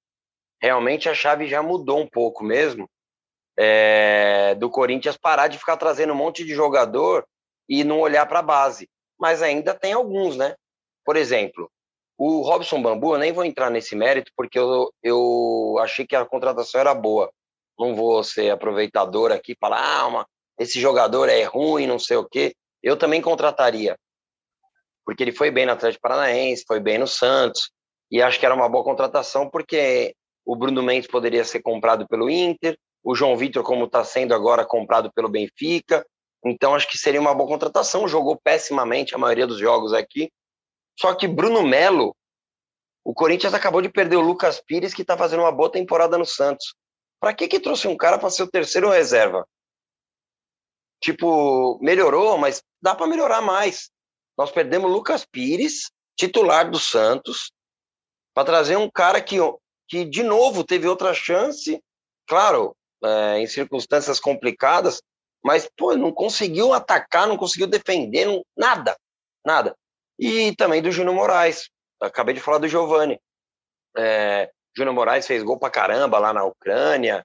Realmente a chave já mudou um pouco mesmo. É, do Corinthians parar de ficar trazendo um monte de jogador e não olhar para a base. Mas ainda tem alguns, né? Por exemplo, o Robson Bambu, eu nem vou entrar nesse mérito, porque eu, eu achei que a contratação era boa. Não vou ser aproveitador aqui, falar, ah, uma, esse jogador é ruim, não sei o quê. Eu também contrataria. Porque ele foi bem no Atlético Paranaense, foi bem no Santos, e acho que era uma boa contratação, porque o Bruno Mendes poderia ser comprado pelo Inter, o João Vitor, como está sendo agora, comprado pelo Benfica. Então, acho que seria uma boa contratação. Jogou pessimamente a maioria dos jogos aqui. Só que Bruno Melo, o Corinthians acabou de perder o Lucas Pires, que está fazendo uma boa temporada no Santos. Para que que trouxe um cara para ser o terceiro reserva? Tipo, melhorou, mas dá para melhorar mais. Nós perdemos o Lucas Pires, titular do Santos, para trazer um cara que, que de novo teve outra chance, claro, é, em circunstâncias complicadas, mas pô, não conseguiu atacar, não conseguiu defender, não, nada, nada. E também do Júnior Moraes. Acabei de falar do Giovani. É, Júnior Moraes fez gol pra caramba lá na Ucrânia,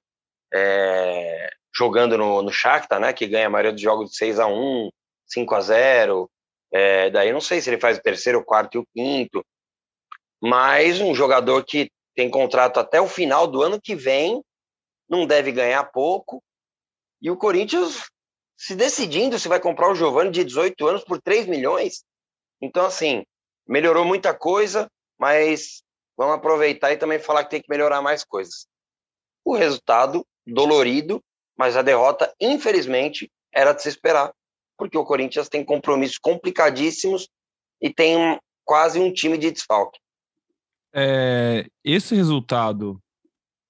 é, jogando no, no Shakhtar, né, que ganha a maioria dos jogos de 6 a 1 5 a 0 é, Daí não sei se ele faz o terceiro, o quarto e o quinto. Mas um jogador que tem contrato até o final do ano que vem, não deve ganhar pouco. E o Corinthians se decidindo se vai comprar o Giovani de 18 anos por 3 milhões. Então, assim, melhorou muita coisa, mas vamos aproveitar e também falar que tem que melhorar mais coisas. O resultado, dolorido, mas a derrota, infelizmente, era de se esperar, porque o Corinthians tem compromissos complicadíssimos e tem um, quase um time de desfalque. É, esse resultado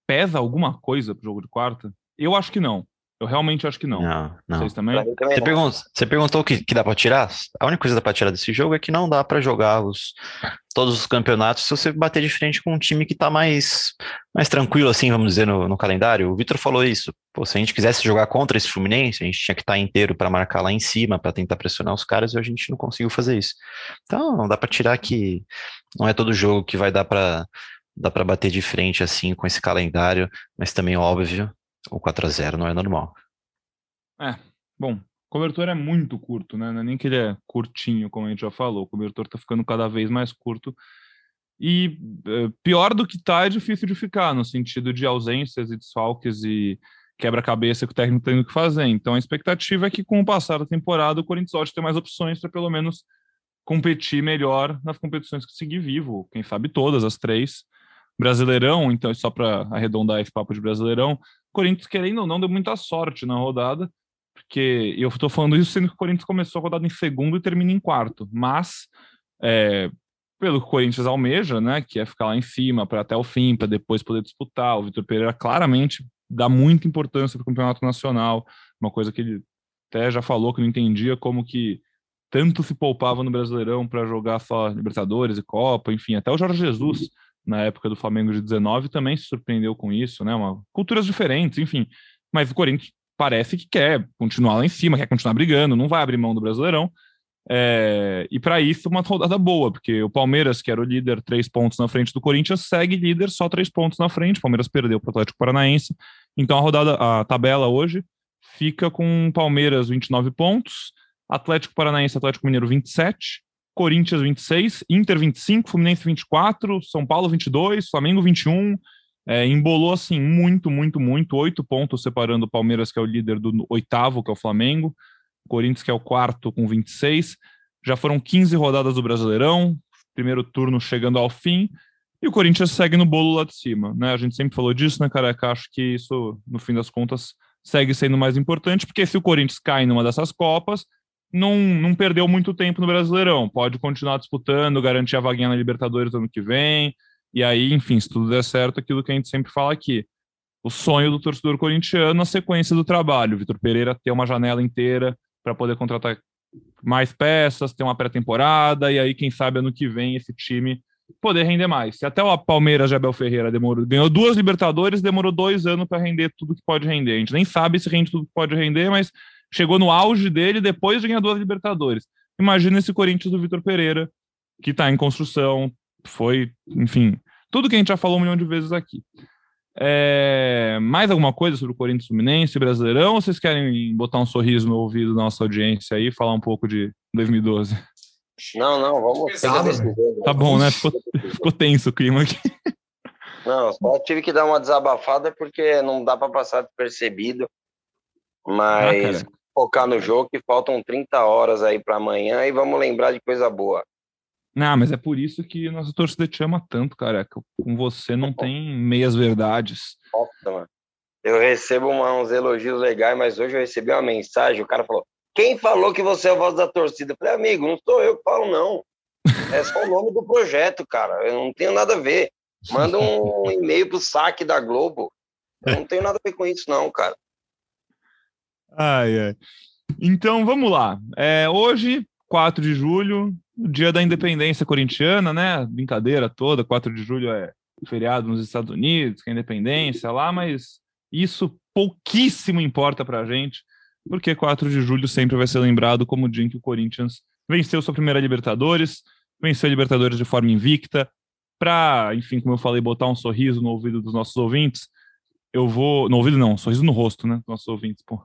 pesa alguma coisa pro jogo de quarta? Eu acho que não. Eu realmente acho que não. Não, não. Vocês também? Você, perguntou, você perguntou o que, que dá para tirar? A única coisa que dá para tirar desse jogo é que não dá para jogar os, todos os campeonatos se você bater de frente com um time que está mais, mais tranquilo, assim, vamos dizer, no, no calendário. O Vitor falou isso. Pô, se a gente quisesse jogar contra esse Fluminense, a gente tinha que estar tá inteiro para marcar lá em cima, para tentar pressionar os caras, e a gente não conseguiu fazer isso. Então, não dá para tirar que não é todo jogo que vai dar para dá para bater de frente assim com esse calendário, mas também óbvio, o 4 a 0 não é normal. É, bom, cobertor é muito curto, né? É nem que ele é curtinho, como a gente já falou. O cobertor tá ficando cada vez mais curto. E é, pior do que tá, é difícil de ficar, no sentido de ausências e desfalques e quebra-cabeça que o técnico tem que fazer. Então a expectativa é que, com o passar da temporada, o Corinthians pode ter mais opções para pelo menos competir melhor nas competições que seguir vivo. Quem sabe todas, as três. Brasileirão, então, só para arredondar esse papo de Brasileirão, Corinthians, querendo ou não, deu muita sorte na rodada, porque eu estou falando isso sendo que o Corinthians começou a rodada em segundo e termina em quarto, mas é, pelo que o Corinthians almeja, né, que é ficar lá em cima para até o fim, para depois poder disputar, o Vitor Pereira claramente dá muita importância para o campeonato nacional, uma coisa que ele até já falou que não entendia como que tanto se poupava no Brasileirão para jogar só Libertadores e Copa, enfim, até o Jorge Jesus na época do Flamengo de 19 também se surpreendeu com isso, né? Uma, culturas diferentes, enfim. Mas o Corinthians parece que quer continuar lá em cima, quer continuar brigando, não vai abrir mão do Brasileirão. É, e para isso, uma rodada boa, porque o Palmeiras, que era o líder, três pontos na frente do Corinthians, segue líder só três pontos na frente. O Palmeiras perdeu para o Atlético Paranaense. Então a rodada, a tabela hoje fica com Palmeiras 29 pontos, Atlético Paranaense, Atlético Mineiro 27, Corinthians 26, Inter 25, Fluminense 24, São Paulo 22, Flamengo 21. É, embolou assim muito, muito, muito. Oito pontos separando o Palmeiras, que é o líder do oitavo, que é o Flamengo. Corinthians, que é o quarto, com 26. Já foram 15 rodadas do Brasileirão, primeiro turno chegando ao fim. E o Corinthians segue no bolo lá de cima. Né? A gente sempre falou disso, né, careca? Acho que isso, no fim das contas, segue sendo mais importante, porque se o Corinthians cai numa dessas Copas, não, não perdeu muito tempo no Brasileirão. Pode continuar disputando, garantir a vaguinha na Libertadores ano que vem. E aí, enfim, se tudo der certo, aquilo que a gente sempre fala aqui. O sonho do torcedor corintiano na sequência do trabalho. Vitor Pereira ter uma janela inteira para poder contratar mais peças, ter uma pré-temporada, e aí, quem sabe, ano que vem, esse time poder render mais. Se até o Palmeiras de Abel Ferreira demorou, ganhou duas Libertadores, demorou dois anos para render tudo que pode render. A gente nem sabe se rende tudo que pode render, mas chegou no auge dele depois de ganhar duas Libertadores. Imagina esse Corinthians do Vitor Pereira, que está em construção, foi, enfim, tudo que a gente já falou um milhão de vezes aqui. É, mais alguma coisa sobre o Corinthians Fluminense, Brasileirão, ou vocês querem botar um sorriso no ouvido da nossa audiência aí e falar um pouco de 2012? Não, não, vamos. Pesado, tá bom, né? Ficou, ficou tenso o clima aqui. Não, só tive que dar uma desabafada porque não dá para passar despercebido. Mas ah, focar no jogo que faltam 30 horas aí para amanhã e vamos lembrar de coisa boa. Não, mas é por isso que nossa torcida te ama tanto, careca. Com você não tem meias verdades. Nossa, mano. Eu recebo uma, uns elogios legais, mas hoje eu recebi uma mensagem, o cara falou, quem falou que você é o voz da torcida? Eu falei, amigo, não sou eu que falo, não. É só o nome do projeto, cara. Eu não tenho nada a ver. Manda um e-mail pro saque da Globo. Eu não tenho nada a ver com isso, não, cara. Ai, ai. Então, vamos lá. É, hoje, 4 de julho, dia da independência corintiana, né? Brincadeira toda, 4 de julho é feriado nos Estados Unidos, que é independência lá, mas isso pouquíssimo importa pra gente, porque 4 de julho sempre vai ser lembrado como o dia em que o Corinthians venceu sua primeira Libertadores, venceu a Libertadores de forma invicta, para, enfim, como eu falei, botar um sorriso no ouvido dos nossos ouvintes. Eu vou, no ouvido não, sorriso no rosto, né, nossos ouvintes, pô.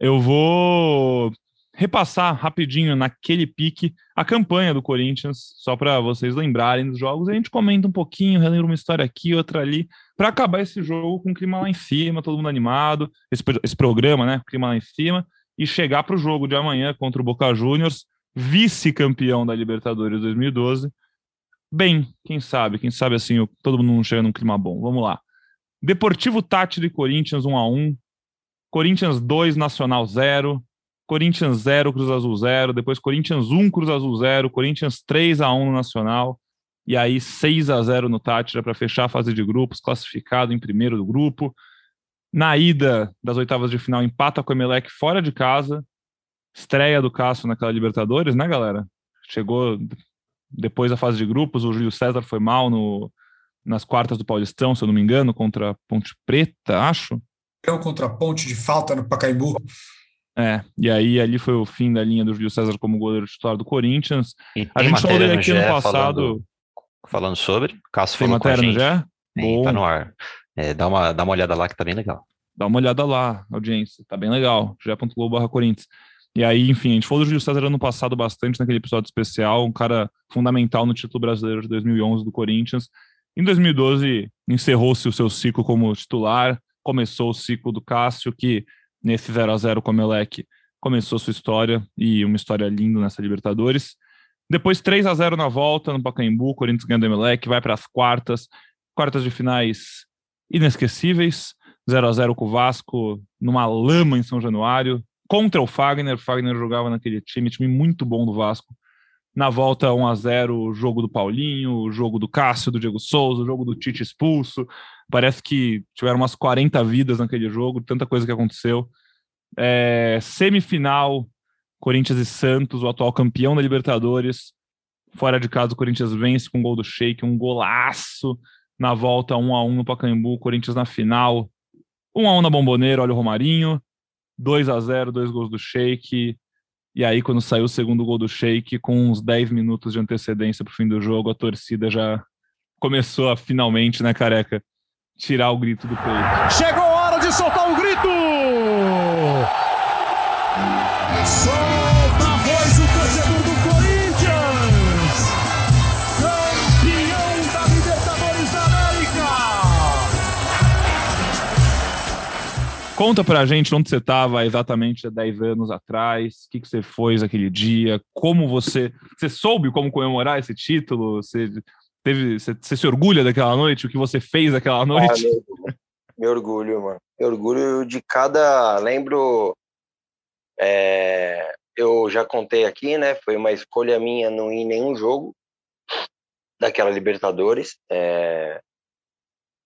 Eu vou repassar rapidinho naquele pique a campanha do Corinthians, só para vocês lembrarem dos jogos. A gente comenta um pouquinho, relembra uma história aqui, outra ali, para acabar esse jogo com o clima lá em cima, todo mundo animado, esse, esse programa, né? Clima lá em cima, e chegar para o jogo de amanhã contra o Boca Juniors, vice-campeão da Libertadores 2012. Bem, quem sabe, quem sabe assim, todo mundo não chega num clima bom. Vamos lá. Deportivo Tátil e Corinthians 1 a 1 Corinthians 2, Nacional 0. Corinthians 0, Cruz Azul 0, depois Corinthians 1, Cruz Azul 0, Corinthians 3 a 1 no Nacional, e aí 6 a 0 no Tátira para fechar a fase de grupos, classificado em primeiro do grupo. Na ida das oitavas de final, empata com o Emelec fora de casa, estreia do Cássio naquela Libertadores, né, galera? Chegou depois da fase de grupos, o Júlio César foi mal no, nas quartas do Paulistão, se eu não me engano, contra a Ponte Preta, acho. Contra a Ponte de falta no Pacaembu. É, e aí ali foi o fim da linha do Júlio César como goleiro titular do Corinthians. E a gente falou dele aqui no passado. Falando, falando sobre, Cássio tem matéria no GE? Sim, tá no ar. É, dá, uma, dá uma olhada lá que tá bem legal. Dá uma olhada lá, audiência, tá bem legal. ge.globo Corinthians. E aí, enfim, a gente falou do Júlio César ano passado bastante naquele episódio especial, um cara fundamental no título brasileiro de 2011 do Corinthians. Em 2012, encerrou-se o seu ciclo como titular, começou o ciclo do Cássio, que nesse 0 a 0 com o Melec começou sua história e uma história linda nessa Libertadores. Depois 3 a 0 na volta no Pacaembu, Corinthians ganha do Emelec, vai para as quartas, quartas de finais inesquecíveis, 0 a 0 com o Vasco numa lama em São Januário, contra o Fagner, o Fagner jogava naquele time, time muito bom do Vasco. Na volta 1 a 0 o jogo do Paulinho, o jogo do Cássio, do Diego Souza, o jogo do Tite expulso, Parece que tiveram umas 40 vidas naquele jogo, tanta coisa que aconteceu. É, semifinal, Corinthians e Santos, o atual campeão da Libertadores. Fora de casa, o Corinthians vence com um gol do Sheik, um golaço na volta 1 a 1 no Pacaembu, Corinthians na final. 1 a 1 na Bomboneira, olha o Romarinho. 2 a 0, dois gols do Sheik. E aí, quando saiu o segundo gol do Sheik, com uns 10 minutos de antecedência para o fim do jogo, a torcida já começou a finalmente, né, careca? tirar o grito do peito. Chegou a hora de soltar o grito! Solta Conta pra gente onde você estava exatamente há 10 anos atrás, o que, que você fez aquele dia, como você. Você soube como comemorar esse título? Você Teve, você, você, se orgulha daquela noite, o que você fez aquela noite? Ah, me orgulho, mano. Me orgulho de cada. Lembro. É, eu já contei aqui, né? Foi uma escolha minha não ir em nenhum jogo daquela Libertadores. É,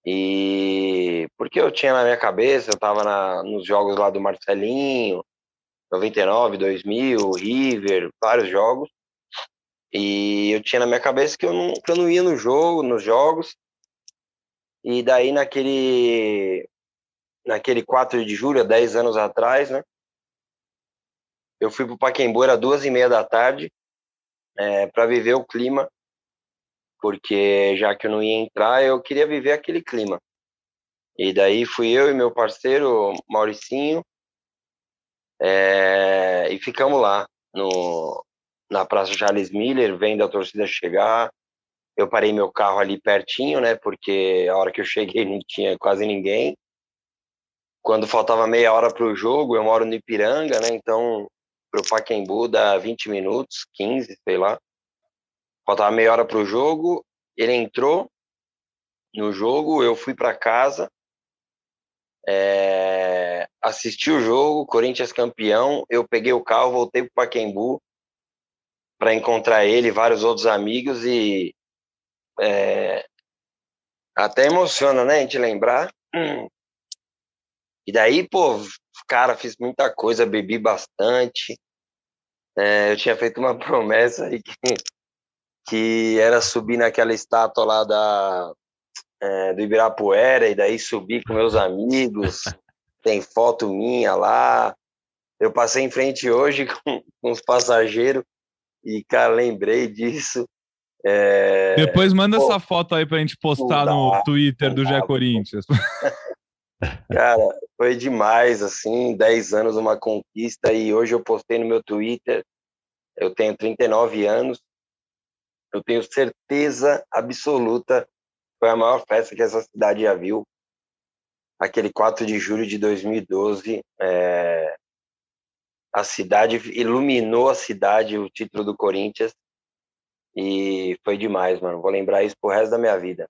e porque eu tinha na minha cabeça, eu tava na, nos jogos lá do Marcelinho, 99, 2000, River, vários jogos. E eu tinha na minha cabeça que eu não, que eu não ia no jogo, nos jogos. E daí naquele naquele 4 de julho, 10 anos atrás, né? eu fui para o Paquembu, era duas e meia da tarde, é, para viver o clima, porque já que eu não ia entrar, eu queria viver aquele clima. E daí fui eu e meu parceiro, Mauricinho, é, e ficamos lá, no, na Praça Charles Miller, vendo a torcida chegar. Eu parei meu carro ali pertinho, né? Porque a hora que eu cheguei não tinha quase ninguém. Quando faltava meia hora para o jogo, eu moro no Ipiranga, né? Então, para o Paquembu dá 20 minutos, 15, sei lá. Faltava meia hora para o jogo. Ele entrou no jogo, eu fui para casa, é, assisti o jogo, Corinthians campeão. Eu peguei o carro, voltei para Paquembu para encontrar ele e vários outros amigos e é, até emociona, né, a gente lembrar. E daí, pô, cara, fiz muita coisa, bebi bastante. É, eu tinha feito uma promessa aí que, que era subir naquela estátua lá da, é, do Ibirapuera e daí subir com meus amigos. Tem foto minha lá. Eu passei em frente hoje com, com os passageiros e, cara, lembrei disso. É... Depois manda Pô, essa foto aí pra gente postar dá, no Twitter do Gé Corinthians. Cara, foi demais, assim, 10 anos uma conquista e hoje eu postei no meu Twitter, eu tenho 39 anos, eu tenho certeza absoluta foi a maior festa que essa cidade já viu. Aquele 4 de julho de 2012, é, a cidade iluminou a cidade, o título do Corinthians. E foi demais, mano. Vou lembrar isso pro resto da minha vida.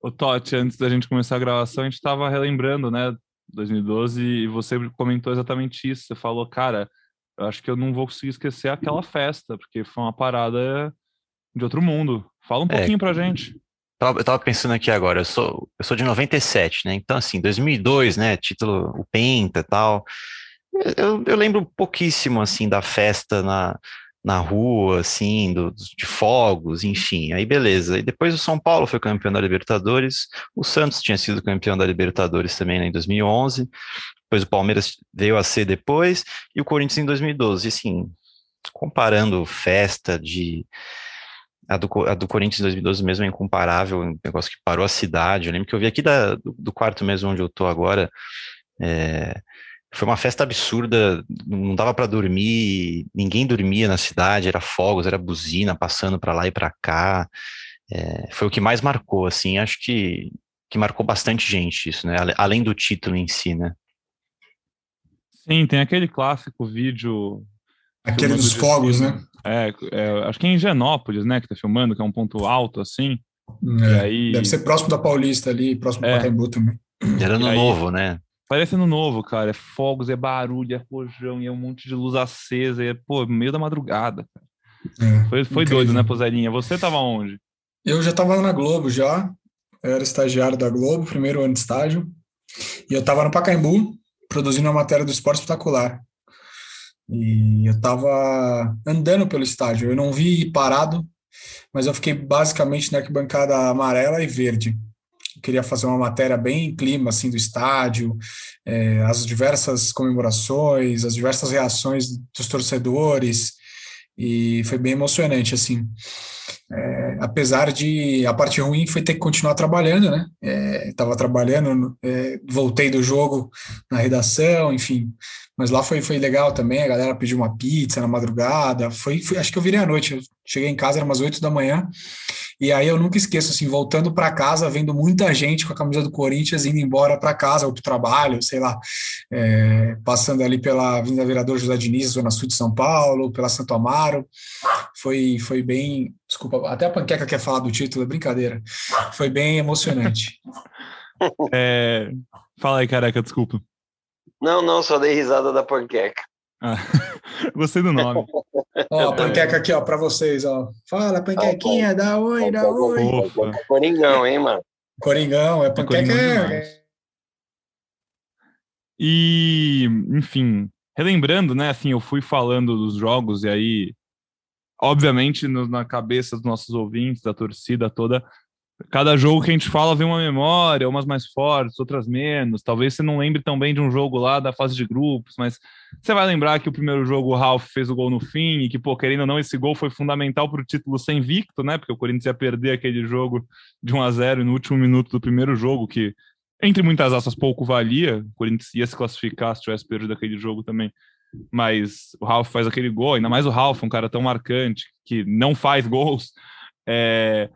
O Totti, antes da gente começar a gravação, a gente estava relembrando, né, 2012, e você comentou exatamente isso. Você falou, cara, eu acho que eu não vou conseguir esquecer aquela festa, porque foi uma parada de outro mundo. Fala um é, pouquinho pra gente. Eu tava pensando aqui agora, eu sou, eu sou de 97, né? Então, assim, 2002, né? Título, o Penta e tal. Eu, eu lembro pouquíssimo, assim, da festa na, na rua, assim, do, de fogos, enfim. Aí beleza. E depois o São Paulo foi campeão da Libertadores, o Santos tinha sido campeão da Libertadores também né, em 2011, depois o Palmeiras veio a ser depois, e o Corinthians em 2012. E assim, comparando festa de. A do, a do Corinthians em 2012 mesmo é incomparável, um negócio que parou a cidade. Eu lembro que eu vi aqui da, do, do quarto mesmo onde eu tô agora. É, foi uma festa absurda, não dava para dormir, ninguém dormia na cidade, era fogos, era buzina passando para lá e para cá. É, foi o que mais marcou, assim, acho que, que marcou bastante gente isso, né? Além do título em si, né? Sim, tem aquele clássico vídeo. Aquele dos fogos, né? É, é, acho que é em Genópolis, né, que tá filmando, que é um ponto alto, assim. É, aí... Deve ser próximo da Paulista ali, próximo é. do Pacaembu também. Era no aí... novo, né? Parecendo novo, cara. É fogos, é barulho, é rojão, e é um monte de luz acesa, é, pô, meio da madrugada, cara. É, foi foi doido, né, Pozarinha? Você tava onde? Eu já tava na Globo já. Eu era estagiário da Globo, primeiro ano de estágio. E eu tava no Pacaembu, produzindo uma matéria do Esporte Espetacular. E eu tava andando pelo estádio. Eu não vi parado, mas eu fiquei basicamente na arquibancada amarela e verde queria fazer uma matéria bem clima assim do estádio, é, as diversas comemorações, as diversas reações dos torcedores e foi bem emocionante assim. É, apesar de a parte ruim foi ter que continuar trabalhando, né? Estava é, trabalhando, é, voltei do jogo na redação, enfim. Mas lá foi, foi legal também. A galera pediu uma pizza na madrugada. Foi, foi acho que eu virei à noite. Cheguei em casa, era umas oito da manhã. E aí eu nunca esqueço, assim, voltando para casa, vendo muita gente com a camisa do Corinthians indo embora para casa ou para o trabalho, sei lá, é, passando ali pela Avenida Vereador José Diniz, Zona Sul de São Paulo, pela Santo Amaro. Foi, foi bem. Desculpa, até a panqueca quer falar do título, é brincadeira. Foi bem emocionante. É, fala aí, careca, desculpa. Não, não, só dei risada da panqueca. Ah, gostei do nome. ó, a panqueca aqui, ó, para vocês, ó. Fala, panquequinha, ah, dá oi, dá oi. Coringão, hein, mano? Coringão, é, é panqueca. É... E, enfim, relembrando, né, assim, eu fui falando dos jogos e aí, obviamente, no, na cabeça dos nossos ouvintes, da torcida toda, cada jogo que a gente fala vem uma memória, umas mais fortes, outras menos. Talvez você não lembre tão bem de um jogo lá da fase de grupos, mas você vai lembrar que o primeiro jogo o Ralph fez o gol no fim e que, pô, querendo ou não, esse gol foi fundamental para o título sem Victo, né? Porque o Corinthians ia perder aquele jogo de 1 a 0 no último minuto do primeiro jogo, que, entre muitas aspas, pouco valia. O Corinthians ia se classificar se tivesse perdido aquele jogo também. Mas o Ralph faz aquele gol, ainda mais o Ralph, um cara tão marcante, que não faz gols. É,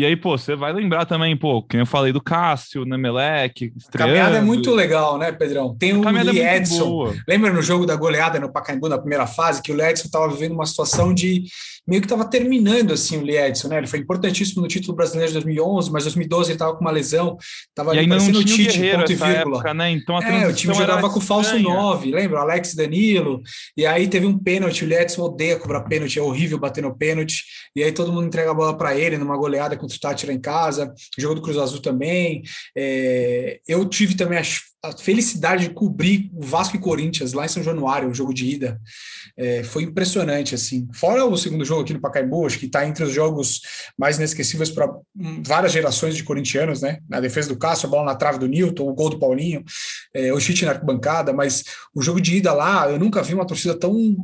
e aí, pô, você vai lembrar também, pô, que eu falei do Cássio, Nemelec, A caminhada é muito legal, né, Pedrão? Tem o Lee é Edson. boa. Lembra no jogo da goleada no Pacaembu, na primeira fase, que o Lee Edson estava vivendo uma situação de meio que estava terminando assim o Lee Edson, né? Ele foi importantíssimo no título brasileiro de 2011, mas 2012 ele estava com uma lesão, estava E ali ainda não tinha o Tite, Guerreiro ponto e vírgula. época, né? Então a É, o time jogava com o falso estranha. 9, lembra? Alex Danilo. E aí teve um pênalti, o Edson odeia cobrar pênalti, é horrível bater no pênalti. E aí todo mundo entrega a bola para ele numa goleada contra o Tátira em casa, jogo do Cruz Azul também. É, eu tive também a, a felicidade de cobrir o Vasco e Corinthians lá em São Januário, o jogo de ida. É, foi impressionante, assim. Fora o segundo jogo aqui no Pacaembu, acho que está entre os jogos mais inesquecíveis para várias gerações de corintianos, né? Na defesa do Cássio, a bola na trave do Newton, o gol do Paulinho, é, o chute na arquibancada, mas o jogo de ida lá, eu nunca vi uma torcida tão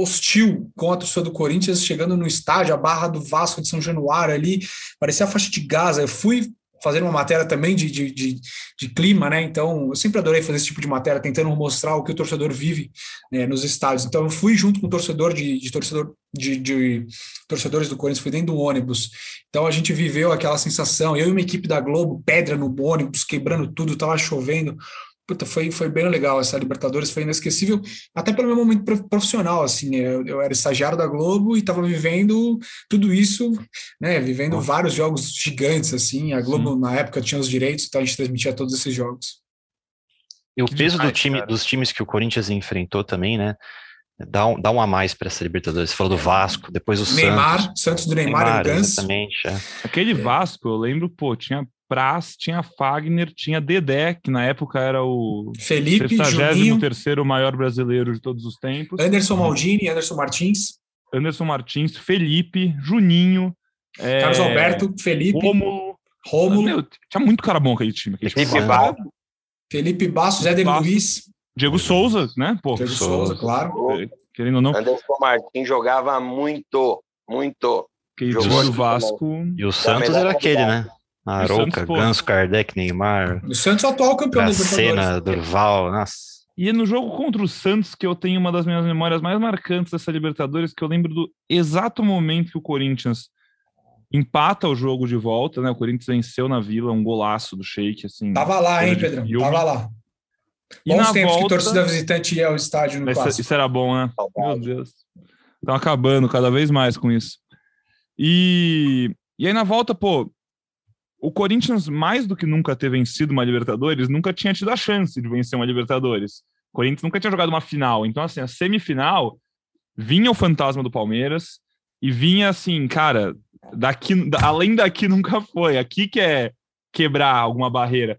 hostil com a torcida do Corinthians chegando no estádio, a barra do Vasco de São Januário ali, parecia a faixa de Gaza. Eu fui fazer uma matéria também de, de, de, de clima, né? Então, eu sempre adorei fazer esse tipo de matéria, tentando mostrar o que o torcedor vive né, nos estádios. Então, eu fui junto com o torcedor de, de torcedor de, de torcedores do Corinthians, fui dentro do ônibus. Então, a gente viveu aquela sensação. Eu e uma equipe da Globo, pedra no ônibus, quebrando tudo, tava chovendo. Puta, foi, foi bem legal essa Libertadores, foi inesquecível, até pelo meu momento prof- profissional, assim, eu, eu era estagiário da Globo e estava vivendo tudo isso, né, vivendo vários jogos gigantes, assim, a Globo na época tinha os direitos, então a gente transmitia todos esses jogos. E o Que peso do demais, time, cara. dos times que o Corinthians enfrentou também, né? Dá um, dá um a mais para essa Libertadores. Você falou do Vasco, depois o Neymar, Santos. Santos do Neymar, e do Ganso, exatamente. é. Aquele Vasco, eu lembro, pô, tinha Praz, tinha Fagner, tinha Dedé, que na época era o Felipe, Juninho, 73º maior brasileiro de todos os tempos. Anderson Maldini, Anderson Martins, Anderson Martins, Felipe, Juninho, é, Carlos Alberto, Felipe, Rômulo. Rômulo, Meu, tinha muito cara bom aquele time. Aquele time Felipe. Bastos. Felipe Bastos, Éder Bastos. Luiz, Diego Souza, né? Pô, Diego Souza. Souza, claro. querendo ou não, Anderson Martins jogava muito, muito. aquele Jogou do Vasco. E o Santos era aquele, né? Arouca. Ganso, Kardec, Neymar, O Santos é o atual campeão da Libertadores. Dracena, Durval, nossa. E no jogo contra o Santos, que eu tenho uma das minhas memórias mais marcantes dessa Libertadores, que eu lembro do exato momento que o Corinthians empata o jogo de volta, né? O Corinthians venceu na Vila, um golaço do Sheik, assim. Tava lá, hein, Pedrão? filme. Tava lá. E Bons na tempos que volta, torcida visitante ia ao estádio no isso, clássico. isso era bom, né? Meu. Deus. Estão acabando cada vez mais com isso. E, e aí na volta, pô, o Corinthians, mais do que nunca ter vencido uma Libertadores, nunca tinha tido a chance de vencer uma Libertadores. O Corinthians nunca tinha jogado uma final. Então, assim, a semifinal vinha o fantasma do Palmeiras e vinha assim, cara, daqui, da- além daqui nunca foi. Aqui que é quebrar alguma barreira.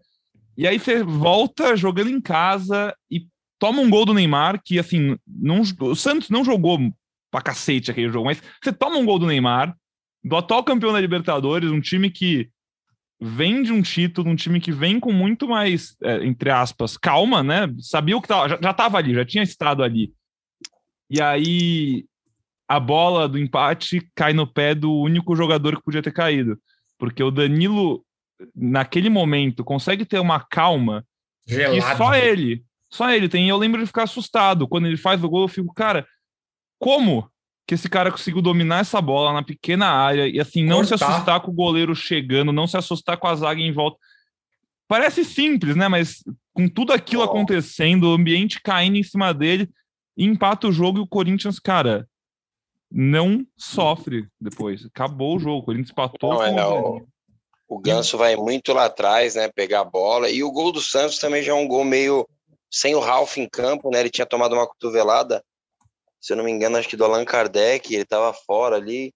E aí você volta jogando em casa e toma um gol do Neymar, que assim, não, o Santos não jogou pra cacete aquele jogo, mas você toma um gol do Neymar, do atual campeão da Libertadores, um time que vem de um título, um time que vem com muito mais, é, entre aspas, calma, né? Sabia o que tava, já, já tava ali, já tinha estado ali. E aí a bola do empate cai no pé do único jogador que podia ter caído, porque o Danilo naquele momento consegue ter uma calma que Gelado. só ele, só ele tem. E eu lembro de ficar assustado. Quando ele faz o gol, eu fico, cara, como que esse cara conseguiu dominar essa bola na pequena área e assim, não se Cortar. assustar com o goleiro chegando, não se assustar com a zaga em volta. Parece simples, né? Mas com tudo aquilo Oh. acontecendo, o ambiente caindo em cima dele, empata o jogo e o Corinthians, cara, não sofre depois. Acabou o jogo, o Corinthians empatou. Não, é, o, o Ganso vai muito lá atrás, né? Pegar a bola. E o gol do Santos também já é um gol meio sem o Ralf em campo, né? Ele tinha tomado uma cotovelada, se eu não me engano, acho que do Allan Kardec, ele tava fora ali.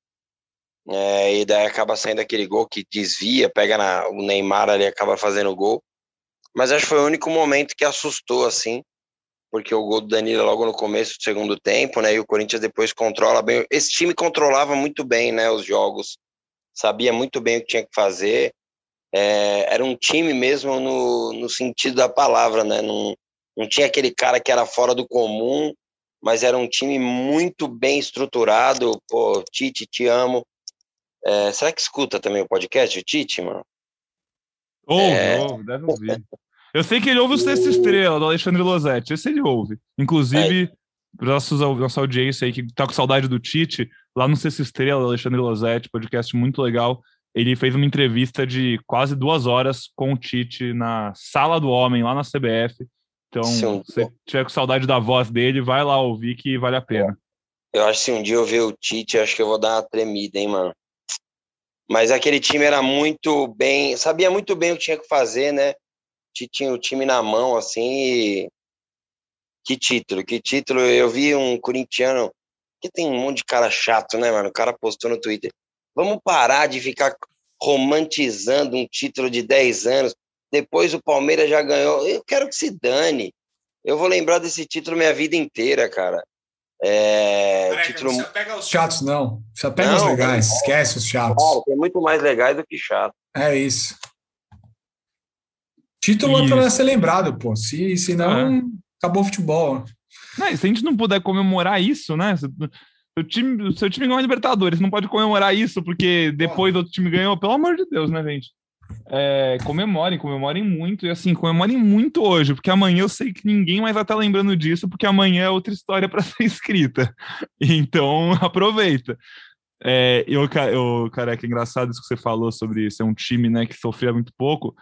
É, e daí acaba saindo aquele gol que desvia, pega na, o Neymar ali, acaba fazendo o gol. Mas acho que foi o único momento que assustou, assim, porque o gol do Danilo logo no começo do segundo tempo, né? E o Corinthians depois controla bem. Esse time controlava muito bem, né? Os jogos. sabia muito bem o que tinha que fazer. É, era um time mesmo no, no sentido da palavra, né? Não, não tinha aquele cara que era fora do comum, mas era um time muito bem estruturado. Pô, Tite, te amo. É, será que escuta também o podcast, o Tite, mano? Ouve, é... ouve, deve ouvir. Eu sei que ele ouve o Sexta Estrela, do Alexandre Losetti. Esse ele ouve. Inclusive, é. nossos, nossa audiência aí que tá com saudade do Tite, lá no Sexta Estrela, do Alexandre Losetti, podcast muito legal. Ele fez uma entrevista de quase duas horas com o Tite na Sala do Homem, lá na CBF. Então, Sim. se você tiver com saudade da voz dele, vai lá ouvir que vale a pena. Eu acho que se um dia eu ver o Tite, acho que eu vou dar uma tremida, hein, mano. Mas aquele time era muito bem, sabia muito bem o que tinha que fazer, né? Tinha o time na mão, assim, e... Que título, que título. Eu vi um corintiano, que tem um monte de cara chato, né, mano? O cara postou no Twitter. Vamos parar de ficar romantizando um título de 10 anos. Depois o Palmeiras já ganhou. Eu quero que se dane. Eu vou lembrar desse título minha vida inteira, cara. É, Careca, título... Não pega os chatos, não. Só pega não, os legais, não. esquece os chatos. Claro, tem muito mais legais do que chato. É isso. Título isso. é para ser lembrado, pô. Se, se não, é. acabou o futebol. Não, se a gente não puder comemorar isso, né? O time, o seu time ganhou a Libertadores, não pode comemorar isso porque depois o outro time ganhou, pelo amor de Deus, né, gente? É, comemorem, comemorem muito, e assim, comemorem muito hoje, porque amanhã eu sei que ninguém mais vai estar lembrando disso, porque amanhã é outra história para ser escrita. Então, aproveita. É, eu, eu, careca, é engraçado isso que você falou sobre ser um time né, que sofria muito pouco.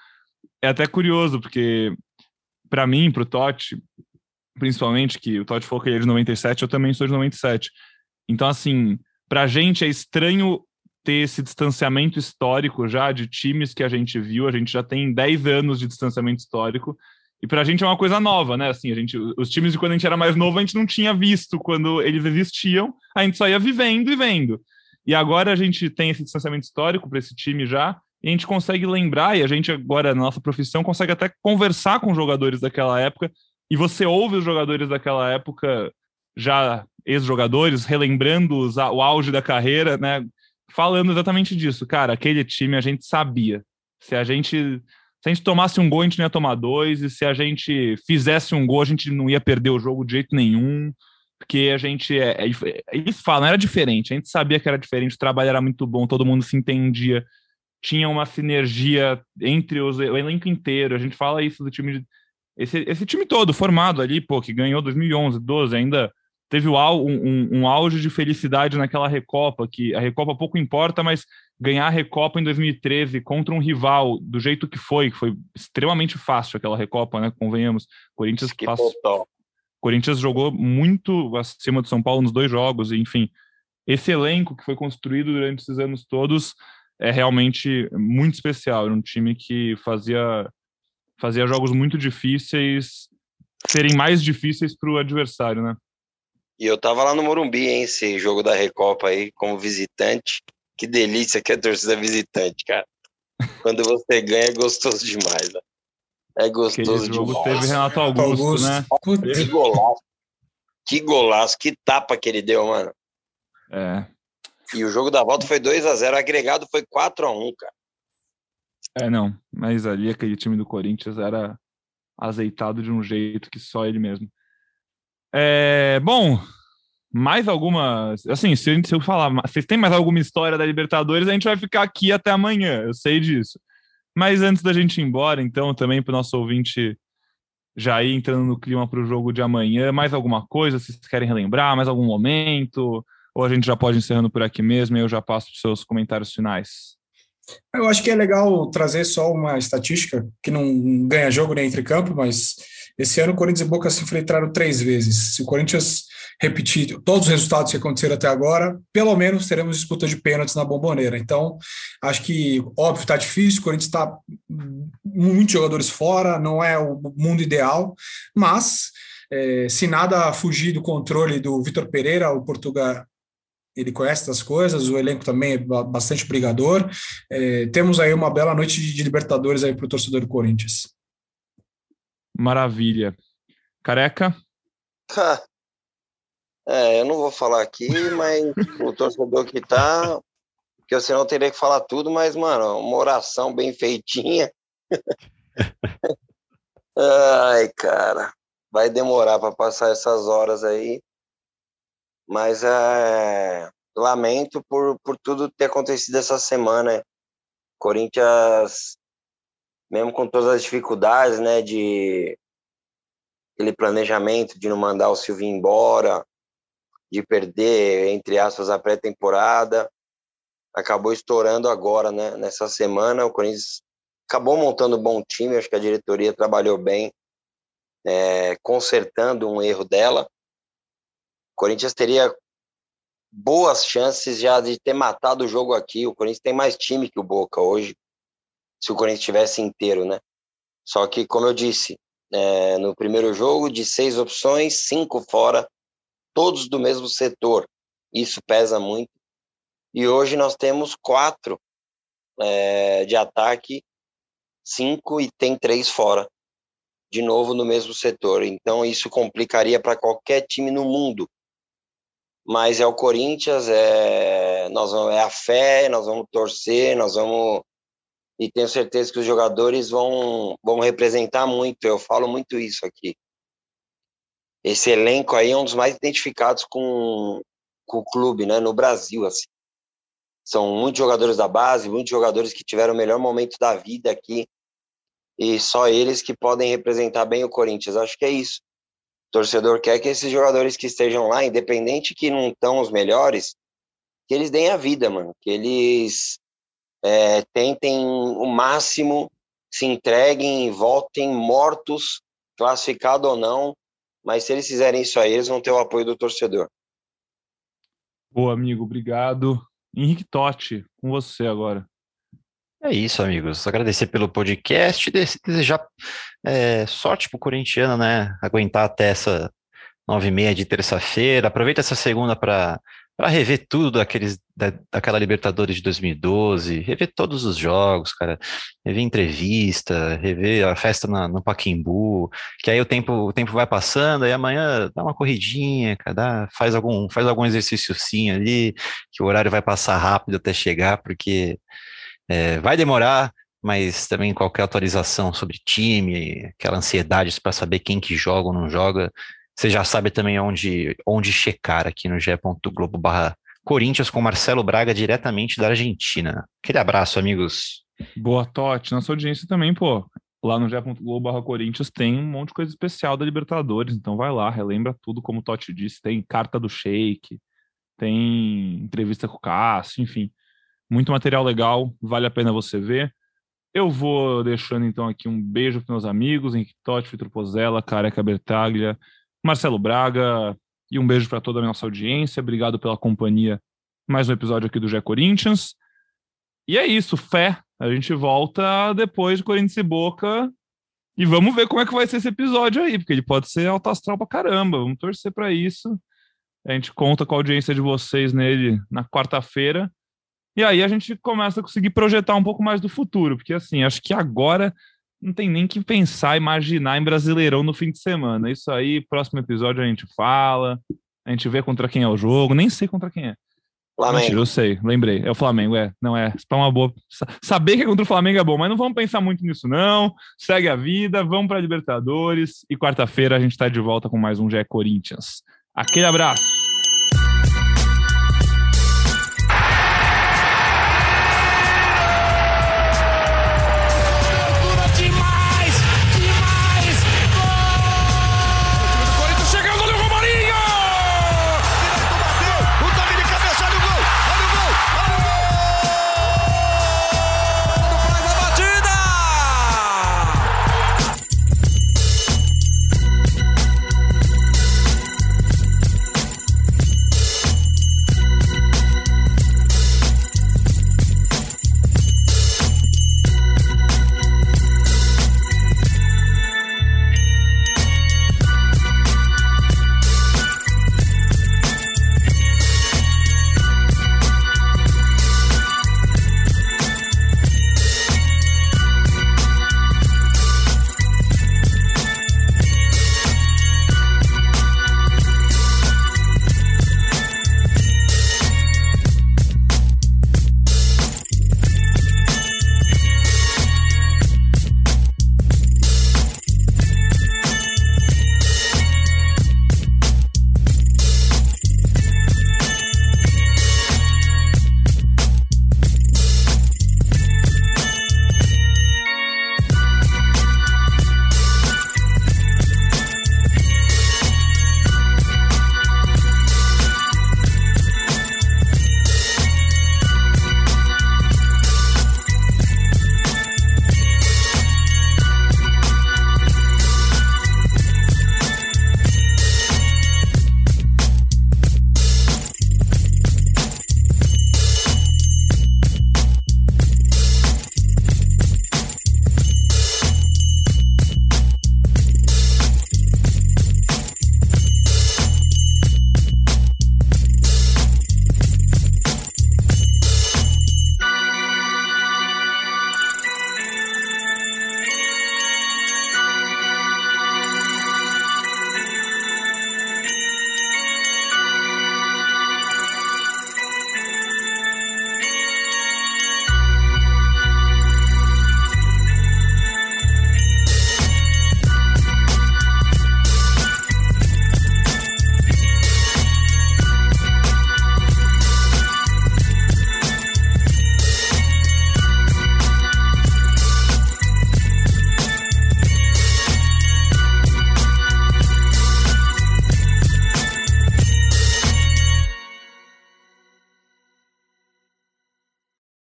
É até curioso, porque para mim, para o Totti, principalmente, que o Totti falou que ele é de 97, eu também sou de 97. Então, assim, para a gente é estranho ter esse distanciamento histórico já de times que a gente viu, a gente já tem 10 anos de distanciamento histórico, e para a gente é uma coisa nova, né? Assim, a gente, os times de quando a gente era mais novo, a gente não tinha visto quando eles existiam, a gente só ia vivendo e vendo. E agora a gente tem esse distanciamento histórico para esse time já, e a gente consegue lembrar, e a gente agora, na nossa profissão, consegue até conversar com jogadores daquela época, e você ouve os jogadores daquela época, já ex-jogadores, relembrando o auge da carreira, né? Falando exatamente disso. Cara, aquele time a gente sabia. Se a gente se a gente tomasse um gol, a gente não ia tomar dois, e se a gente fizesse um gol, a gente não ia perder o jogo de jeito nenhum, porque a gente. É, é, eles falam, era diferente, a gente sabia que era diferente, o trabalho era muito bom, todo mundo se entendia, tinha uma sinergia entre os, o elenco inteiro. A gente fala isso do time. De, esse, esse time todo formado ali, pô, que ganhou 2011, 12, ainda teve um, um, um, auge de felicidade naquela Recopa, que a Recopa pouco importa, mas ganhar a Recopa em 2013 contra um rival do jeito que foi, que foi extremamente fácil aquela Recopa, né? Convenhamos. Corinthians passou, Corinthians jogou muito acima do São Paulo nos dois jogos, enfim. Esse elenco que foi construído durante esses anos todos é realmente muito especial. Era um time que fazia, fazia jogos muito difíceis serem mais difíceis para o adversário, né? E eu tava lá no Morumbi, hein, esse jogo da Recopa aí, como visitante. Que delícia que é a torcida visitante, cara. Quando você ganha é gostoso demais, né? É gostoso Aquele jogo demais. teve Renato Augusto, Augusto. né? Que golaço. Que golaço, que tapa que ele deu, mano. É. E o jogo da volta foi 2 a 0 agregado foi 4 a 1 cara. É, não. Mas ali aquele time do Corinthians era azeitado de um jeito que só ele mesmo. É, bom, mais alguma. Assim, se, se eu falar, vocês têm mais alguma história da Libertadores, a gente vai ficar aqui até amanhã, eu sei disso. Mas antes da gente ir embora, então, também para o nosso ouvinte já ir entrando no clima para o jogo de amanhã, mais alguma coisa, se vocês querem relembrar, mais algum momento, ou a gente já pode encerrando por aqui mesmo e eu já passo os seus comentários finais. Eu acho que é legal trazer só uma estatística que não ganha jogo nem entre campo, mas esse ano o Corinthians e Boca se enfrentaram três vezes. Se o Corinthians repetir todos os resultados que aconteceram até agora, pelo menos teremos disputa de pênaltis na bomboneira. Então, acho que, óbvio, está difícil, o Corinthians está muitos jogadores fora, não é o mundo ideal, mas é, se nada fugir do controle do Vitor Pereira, o Portugal ele conhece das coisas, o elenco também é bastante brigador. É, temos aí uma bela noite de Libertadores aí para o torcedor do Corinthians. Maravilha. Careca? É, eu não vou falar aqui, mas o torcedor que tá porque senão eu teria que falar tudo, mas, mano, uma oração bem feitinha. Ai, cara, vai demorar para passar essas horas aí. Mas é, lamento por, por tudo ter acontecido essa semana. Corinthians, mesmo com todas as dificuldades, né, de aquele planejamento de não mandar o Silvio embora, de perder, entre aspas, a pré-temporada, acabou estourando agora, né, nessa semana. O Corinthians acabou montando um bom time, acho que a diretoria trabalhou bem, é, consertando um erro dela. O Corinthians teria boas chances já de ter matado o jogo aqui. O Corinthians tem mais time que o Boca hoje, se o Corinthians estivesse inteiro, né? Só que, como eu disse, é, no primeiro jogo, de seis opções, cinco fora, todos do mesmo setor. Isso pesa muito. E hoje nós temos quatro é, de ataque, cinco e tem três fora. De novo no mesmo setor. Então isso complicaria para qualquer time no mundo mas é o Corinthians, é, nós vamos, é a fé, nós vamos torcer, nós vamos. E tenho certeza que os jogadores vão, vão representar muito, eu falo muito isso aqui. Esse elenco aí é um dos mais identificados com, com o clube, né, no Brasil, assim. São muitos jogadores da base, muitos jogadores que tiveram o melhor momento da vida aqui, e só eles que podem representar bem o Corinthians. Acho que é isso torcedor quer que esses jogadores que estejam lá, independente que não estão os melhores, que eles deem a vida, mano. Que eles é, tentem o máximo, se entreguem, voltem mortos, classificado ou não. Mas se eles fizerem isso aí, eles vão ter o apoio do torcedor. Boa, amigo, obrigado. Henrique Totti, com você agora. É isso, amigos. Agradecer pelo podcast e desejar é, sorte pro corintiano, né? Aguentar até essa nove e meia de terça-feira. Aproveita essa segunda para para rever tudo daqueles da, daquela Libertadores de 2012, rever todos os jogos, cara, rever entrevista, rever a festa na, no Paquimbu, que aí o tempo o tempo vai passando, aí amanhã dá uma corridinha, cara, dá, faz algum faz algum exercício sim ali, que o horário vai passar rápido até chegar, porque é, vai demorar, mas também qualquer atualização sobre time, aquela ansiedade para saber quem que joga ou não joga, você já sabe também onde, onde checar aqui no ge.globo barra Corinthians com Marcelo Braga diretamente da Argentina. Aquele abraço, amigos. Boa, Totti. Nossa audiência também, pô. Lá no ge.globo barra Corinthians tem um monte de coisa especial da Libertadores, então vai lá, relembra tudo, como o Totti disse. Tem carta do Sheik, tem entrevista com o Cássio, enfim. Muito material legal, vale a pena você ver. Eu vou deixando então aqui um beijo para meus amigos, Henrique Totti, Vitor Pozella, Careca Bertaglia, Marcelo Braga, e um beijo para toda a nossa audiência. Obrigado pela companhia. Mais um episódio aqui do Gé Corinthians. E é isso, fé. A gente volta depois de Corinthians e Boca. E vamos ver como é que vai ser esse episódio aí, porque ele pode ser alto astral pra caramba. Vamos torcer para isso. A gente conta com a audiência de vocês nele na quarta-feira. E aí a gente começa a conseguir projetar um pouco mais do futuro, porque assim, acho que agora não tem nem que pensar, imaginar em Brasileirão no fim de semana. Isso aí, próximo episódio a gente fala, a gente vê contra quem é o jogo, nem sei contra quem é. Flamengo. Mentira, eu sei, lembrei. É o Flamengo, é. Não é. Para uma boa. Saber que é contra o Flamengo é bom, mas não vamos pensar muito nisso, não. Segue a vida, vamos para Libertadores. E quarta-feira a gente está de volta com mais um GE Corinthians. Aquele abraço.